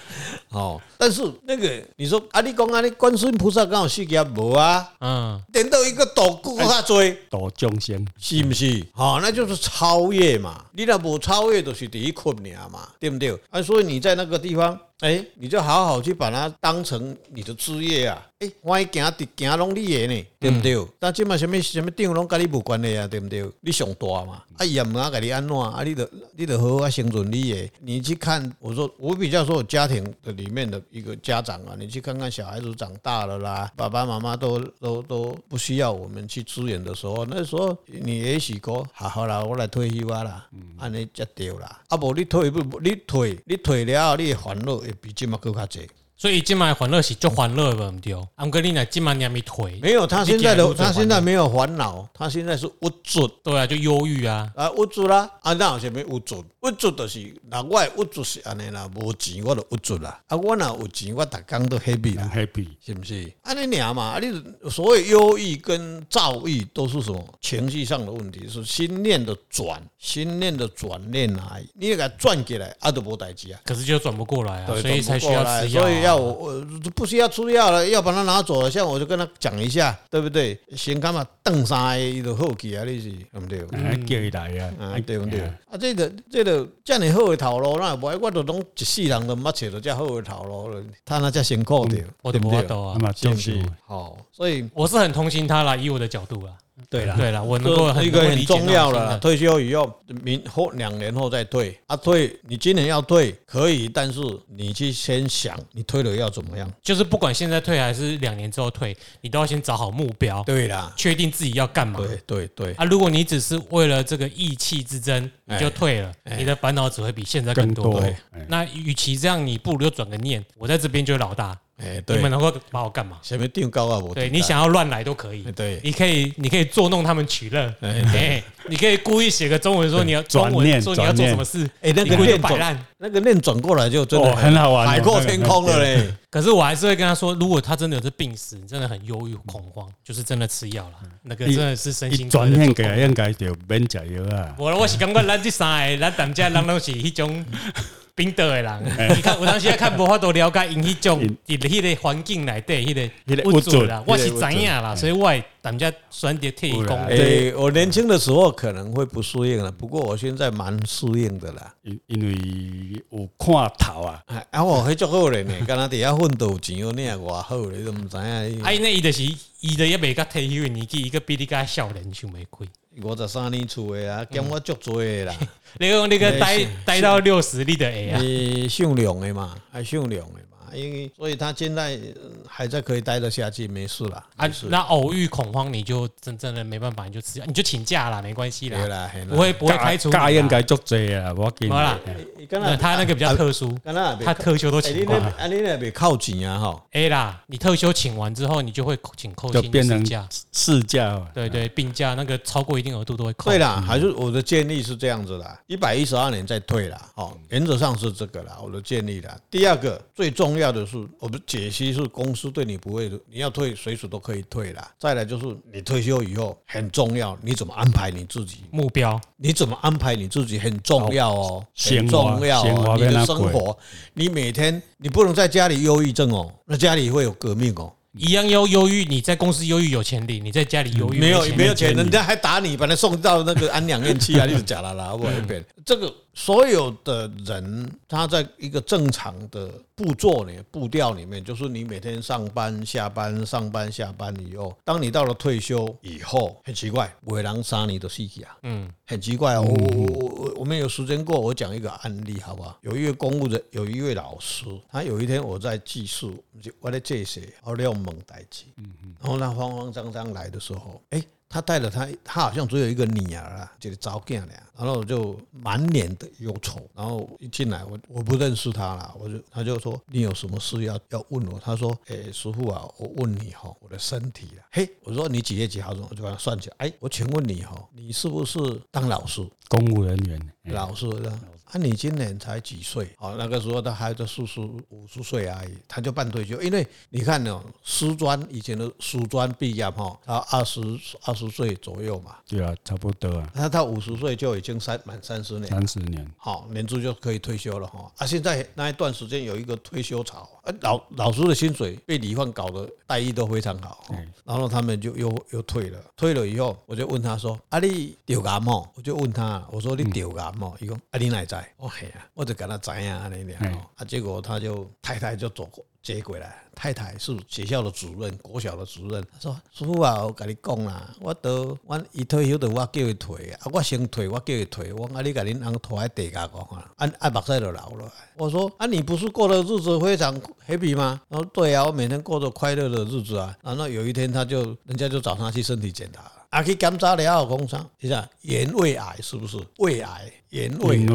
[SPEAKER 3] 哦，但是那个你说啊，你讲啊，你观世音菩萨刚好世界无啊，嗯，点到一个度更较多，
[SPEAKER 2] 度众生
[SPEAKER 3] 是不是？好，那就是超越嘛。你若无超越，就是第一困难嘛，对不对？啊，所以你在那个地方。哎，你就好好去把它当成你的职业啊！哎，万一行的行拢你的呢，对不对？嗯、但即嘛什么什么店拢跟你无关系啊，对不对？你上大嘛，啊伊也毋敢甲你安怎啊？你得你得好好生存你的。你去看，我说我比较说家庭的里面的一个家长啊，你去看看小孩子长大了啦，爸爸妈妈都都都不需要我们去支援的时候，那时候你也许讲好好啦，我来退休啊啦，安尼才对啦。啊无，你退不？你退你退了，你烦恼。比今麦更加多，
[SPEAKER 1] 所以今麦欢乐是就欢乐吧，唔对。安哥你那今麦你还没退，
[SPEAKER 3] 没有，他现在的他现在没有烦恼，他现在是无助，
[SPEAKER 1] 对啊，就忧郁啊，
[SPEAKER 3] 啊无助啦，啊那有啥物无助？无助就是，那我无助是安尼啦，无钱我就无助啦，啊我若有钱，我逐工都 happy 啦
[SPEAKER 2] ，happy。
[SPEAKER 3] 是不是？安尼俩嘛，啊你所谓忧郁跟躁郁都是什么？情绪上的问题？是心念的转，心念的转念来，你给它转过来，啊都无代志啊，
[SPEAKER 1] 可是就转不过来啊，所以才需要吃
[SPEAKER 3] 药，我我不需要出药了，要把它拿走了，像我就跟他讲一下，对不对？先干嘛瞪三个伊就好去啊，你是对不对？
[SPEAKER 2] 叫伊来啊，
[SPEAKER 3] 啊对不对？啊这个这个。这样好的头路，那我我都拢一世人都没找到这好的头路，他那才辛苦的，
[SPEAKER 1] 我都没到啊，
[SPEAKER 3] 是不是？好，所以
[SPEAKER 1] 我是很同情他啦，以我的角度啊。
[SPEAKER 3] 对了，
[SPEAKER 1] 对了，我能够
[SPEAKER 3] 一个很重要的退休以后，明后两年后再退。啊，退你今年要退可以，但是你去先想你退了要怎么样，
[SPEAKER 1] 就是不管现在退还是两年之后退，你都要先找好目标，
[SPEAKER 3] 对啦，
[SPEAKER 1] 确定自己要干嘛，
[SPEAKER 3] 对对对。
[SPEAKER 1] 啊，如果你只是为了这个意气之争你就退了，你的烦恼只会比现在更多。那与其这样，你不如就转个念，我在这边就是老大。哎，你们能够把我干嘛？
[SPEAKER 3] 前面定高啊，我
[SPEAKER 1] 对你想要乱来都可以。
[SPEAKER 3] 对，
[SPEAKER 1] 你可以，你可以捉弄他们取乐。哎，你可以故意写个中文说你要中文说你要做什么事。哎，那个念摆烂，
[SPEAKER 3] 那个念转过来就真的
[SPEAKER 2] 很好玩，
[SPEAKER 3] 海阔天空了嘞。
[SPEAKER 1] 可是我还是会跟他说，如果他真的有这病史，真的很忧郁恐慌，就是真的吃药了。那个真的是身心。
[SPEAKER 2] 转念给应该就免吃药啊。
[SPEAKER 1] 我我是感觉咱这三个，咱大家人都是一种。冰岛的人，你看我当时看无法度了解因迄种伫迄个环境内底迄个物质啦，我是知影啦，所以我大家选择退役。
[SPEAKER 3] 诶，我年轻的时候可能会不适应了，不过我现在蛮适应的啦，
[SPEAKER 2] 因因为有看头啊，
[SPEAKER 3] 啊我迄足好咧呢，敢若伫遐奋斗钱哦，你也偌好，你都毋知影。
[SPEAKER 1] 啊，那伊就是伊的也未甲退休的年纪，伊个比你较少年想袂开。
[SPEAKER 3] 五十三年厝的啊，兼我足多的啦。
[SPEAKER 1] 你讲你个待待到六十，你的会啊？
[SPEAKER 3] 你上量的嘛，还上量的。因为所以他现在还在可以待得下去，没事了啊。
[SPEAKER 1] 那偶遇恐慌，你就真正的没办法，你就辞，你就请假了，没关系啦。不会不会开除。
[SPEAKER 2] 假应该足济啊，我给你。
[SPEAKER 1] 好啦，他那个比较特殊，他特休都请完。
[SPEAKER 3] 啊，你那边靠紧啊哈。
[SPEAKER 1] 哎啦，你特休请完之后，你就会请扣薪事假。
[SPEAKER 2] 事假。
[SPEAKER 1] 对对，病假那个超过一定额度都会扣。
[SPEAKER 3] 对啦，还是我的建议是这样子的，一百一十二年再退啦。哦，原则上是这个啦，我的建议啦。第二个最重要的是，我们解析是公司对你不会的，你要退随时都可以退啦。再来就是你退休以后很重要，你怎么安排你自己
[SPEAKER 1] 目标？
[SPEAKER 3] 你怎么安排你自己很重要哦，很重要哦。你的生活，你每天你不能在家里忧郁症哦，那家里会有革命哦。
[SPEAKER 1] 一样忧忧郁，你在公司忧郁有潜力，你在家里忧郁
[SPEAKER 3] 没有没有钱，人家还打你，把他送到那个安养院去啊！你是假啦啦，我一遍这个。所有的人，他在一个正常的步骤里、步调里面，就是你每天上班、下班、上班、下班以后，当你到了退休以后，很奇怪，尾狼杀你的事情啊，嗯，很奇怪。我我我我我们有时间过，我讲一个案例，好不好？有一位公务人，有一位老师，他有一天我在记述，我在这些，我在蒙代记，嗯嗯，然后他慌慌张张来的时候，哎。他带了他，他好像只有一个女儿啊，就是早嫁了，然后就满脸的忧愁，然后一进来，我我不认识他了，我就他就说，你有什么事要要问我？他说，哎，师傅啊，我问你哈，我的身体啊，嘿，我说你几月几号？我就把它算起来，哎，我请问你哈，你是不是当老师？
[SPEAKER 2] 公务人员？
[SPEAKER 3] 老师的。啊，你今年才几岁？哦，那个时候他还在四十五十岁而已，他就办退休。因为你看呢，师专以前的师专毕业哈，他二十二十岁左右嘛。
[SPEAKER 2] 对啊，差不多啊。
[SPEAKER 3] 那他到五十岁就已经三满三十年。
[SPEAKER 2] 三十年。
[SPEAKER 3] 好，年资就可以退休了哈。啊，现在那一段时间有一个退休潮，啊，老老师的薪水被李焕搞得待遇都非常好。然后他们就又又退了，退了以后，我就问他说：“啊，你丢干嘛？”我就问他，我说：“你丢干嘛？”伊讲：“啊，你哪在？”哦嘿啊，我就跟他知呀，那样哦，啊，结果他就太太就走过接过来，太太是学校的主任，国小的主任。他说：“师傅啊，我跟你讲啦，我都我一退休的，我叫伊退啊，我先退，我叫伊退。我啊，你甲恁翁拖在地下讲啊，按按目屎就流了。我说啊，你不是过的日子非常 happy 吗？然后对啊，我每天过着快乐的日子啊。然后有一天，他就人家就找他去身体检查，啊，去检查了后讲啥？你讲原位癌是不是胃癌？原位，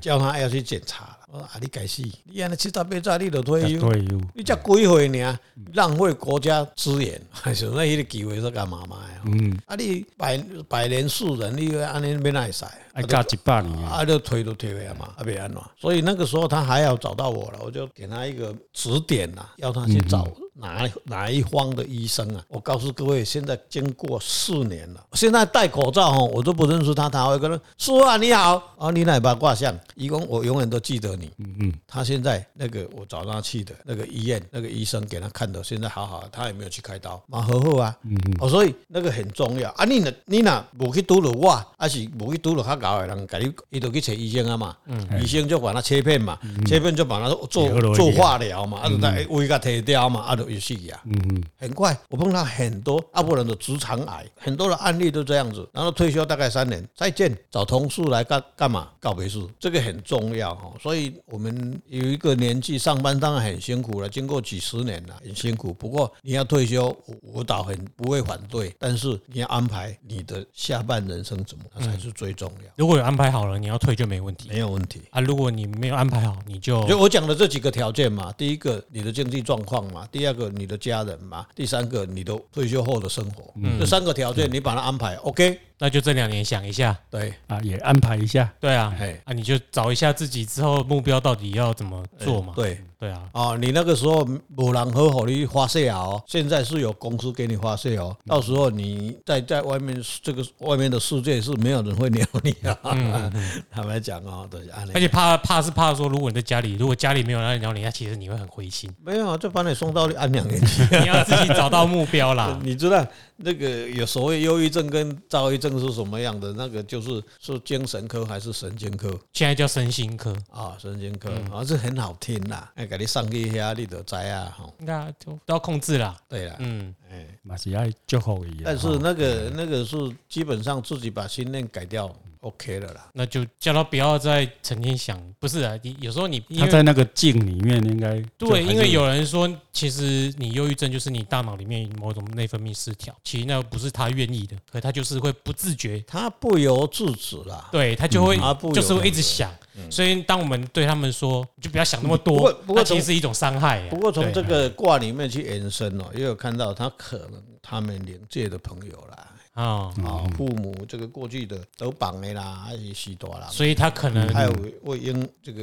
[SPEAKER 3] 叫他要去检查。我说啊，你该死，你安尼七十八岁你就退休，你才几岁呢？浪费国家资源，还是那迄个机会是干嘛嘛呀？嗯，啊，你百百年树人，你安尼免爱晒，
[SPEAKER 2] 还加一百年，
[SPEAKER 3] 啊，就退都退回来嘛，啊，别安怎。所以那个时候他还要找到我了，我就给他一个指点呐，要他去找。哪哪一方的医生啊？我告诉各位，现在经过四年了，现在戴口罩哈，我都不认识他。他会跟他说：“啊，你好啊，你哪把卦象？”一共，我永远都记得你。嗯嗯。他现在那个我找他去的那个医院，那个医生给他看的，现在好好，他也没有去开刀，蛮好好啊。嗯嗯。哦，所以那个很重要啊。你呢？你呢？无去拄了我，还是无去拄了他搞的人？给你，伊都去找医生啊嘛。嗯。医生就把他切片嘛，切片就把他做做化疗嘛，啊，就在胃给他切掉嘛，啊，就有戏啊。嗯嗯，很快，我碰到很多阿波人的直肠癌，很多的案例都这样子。然后退休大概三年，再见，找同事来干干嘛？告别式，这个很重要哈。所以我们有一个年纪上班当然很辛苦了，经过几十年了，很辛苦。不过你要退休，我倒很不会反对。但是你要安排你的下半人生怎么，那才是最重要。
[SPEAKER 1] 如果有安排好了，你要退就没问题，
[SPEAKER 3] 没有问题
[SPEAKER 1] 啊。如果你没有安排好，你就
[SPEAKER 3] 就我讲的这几个条件嘛。第一个，你的经济状况嘛；第二个，你的家人嘛；第三个，你的退休后的生活。嗯，这三个条件你把它安排 OK。
[SPEAKER 1] 那就这两年想一下，
[SPEAKER 3] 对。
[SPEAKER 2] 啊，也安排一下，
[SPEAKER 1] 对啊，嘿。啊，你就找一下自己之后目标到底要怎么做嘛，
[SPEAKER 3] 对。
[SPEAKER 1] 对啊，
[SPEAKER 3] 哦，你那个时候没人好好你发泄哦，现在是有公司给你发泄哦，到时候你在在外面这个外面的世界是没有人会鸟你啊，坦白讲哦，对，
[SPEAKER 1] 而且怕怕是怕说，如果你在家里，如果家里没有人鸟你，那其实你会很灰心，
[SPEAKER 3] 没有，就把你送到安养院去，
[SPEAKER 1] 你要自己找到目标啦，
[SPEAKER 3] 你知道。那个有所谓忧郁症跟躁郁症是什么样的？那个就是是精神科还是神经科？
[SPEAKER 1] 现在叫身心科
[SPEAKER 3] 啊，神经科啊，这很好听啦。哎，给你上一下，你都知啊，哈。
[SPEAKER 1] 那就都要控制啦。
[SPEAKER 3] 对啦，嗯，哎，
[SPEAKER 2] 马是要就好一样。
[SPEAKER 3] 但是那个那个是基本上自己把心念改掉。OK 了啦，
[SPEAKER 1] 那就叫他不要再成天想，不是啊，你有时候你
[SPEAKER 2] 他在那个镜里面应该
[SPEAKER 1] 对，因为有人说，其实你忧郁症就是你大脑里面某种内分泌失调，其实那不是他愿意的，可他就是会不自觉，
[SPEAKER 3] 他不由自主啦，
[SPEAKER 1] 对他就会就是会一直想，所以当我们对他们说，就不要想那么多，不过不过其实是一种伤害。
[SPEAKER 3] 不过从这个卦里面去延伸哦，也有看到他可能他们灵界的朋友啦。啊啊！父母这个过去的都绑的啦，还是许多啦，
[SPEAKER 1] 所以他可能
[SPEAKER 3] 还有为婴这个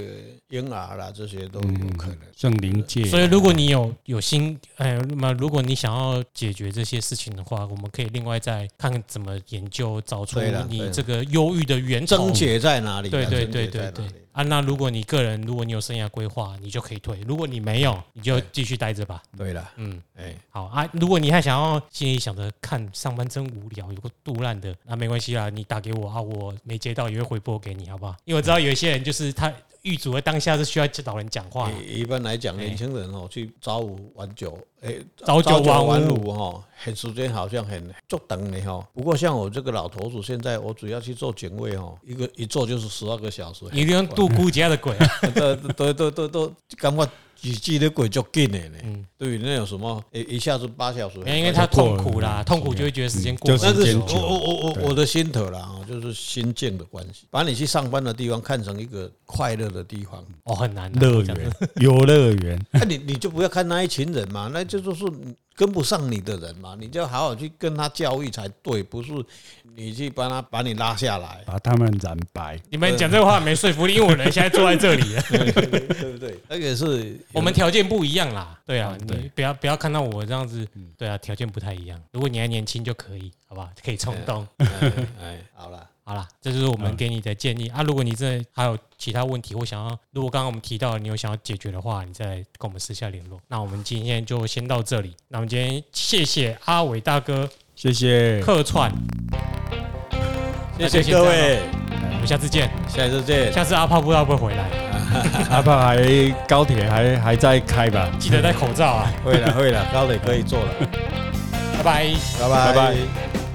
[SPEAKER 3] 婴儿啦，这些都有可能
[SPEAKER 2] 圣灵界。
[SPEAKER 1] 所以如果你有有心，哎，那么如果你想要解决这些事情的话，我们可以另外再看怎么研究，找出你这个忧郁的源头，
[SPEAKER 3] 症结在哪里？
[SPEAKER 1] 对对对对对。啊，那如果你个人，如果你有生涯规划，你就可以退；如果你没有，你就继续待着吧。
[SPEAKER 3] 对了，嗯，哎，
[SPEAKER 1] 好啊。如果你还想要心里想着看上班真无聊，有个杜烂的，那没关系啦，你打给我啊，我没接到也会回拨给你，好不好？因为我知道有一些人就是他。狱卒的当下是需要找人讲话。
[SPEAKER 3] 一般来讲，年轻人哦，去朝五晚九，哎，
[SPEAKER 1] 朝九晚五
[SPEAKER 3] 哈，很时间好像很足等你哈。不过像我这个老头子，现在我主要去做警卫哈，一个一做就是十二个小时。
[SPEAKER 1] 你连度孤家的鬼，
[SPEAKER 3] 都都都都都感觉。日记的鬼就紧的呢，嗯，对，那有什么？一一下子八小时，
[SPEAKER 1] 因为他痛苦啦，痛苦就会觉得时间过。
[SPEAKER 3] 但是，我我我我我的心头啦，就是心境的关系，把你去上班的地方看成一个快乐的地方，
[SPEAKER 1] 哦，很难。
[SPEAKER 2] 乐园，游乐园，
[SPEAKER 3] 那你你就不要看那一群人嘛，那就就是。跟不上你的人嘛，你就好好去跟他教育才对，不是你去帮他把你拉下来，
[SPEAKER 2] 把他们染白。
[SPEAKER 1] 你们讲这话没说服力，因为我人现在坐在这里，
[SPEAKER 3] 对不对？那个是
[SPEAKER 1] 我们条件不一样啦，对啊，你不要不要看到我这样子，对啊，条件不太一样。如果你还年轻就可以，好不好？可以冲动。
[SPEAKER 3] 哎，好了。
[SPEAKER 1] 好了，这就是我们给你的建议啊！如果你真的还有其他问题或想要，如果刚刚我们提到你有想要解决的话，你再跟我们私下联络。那我们今天就先到这里。那我们今天谢谢阿伟大哥，
[SPEAKER 2] 谢谢
[SPEAKER 1] 客串，
[SPEAKER 3] 谢谢各位，
[SPEAKER 1] 我们下次见，
[SPEAKER 3] 下次见。
[SPEAKER 1] 下次阿炮不知道会不会回来？
[SPEAKER 2] 阿炮还高铁还还在开吧？
[SPEAKER 1] 记得戴口罩啊！
[SPEAKER 3] 会了会了，高铁可以坐了。
[SPEAKER 1] 拜拜，
[SPEAKER 3] 拜拜拜拜。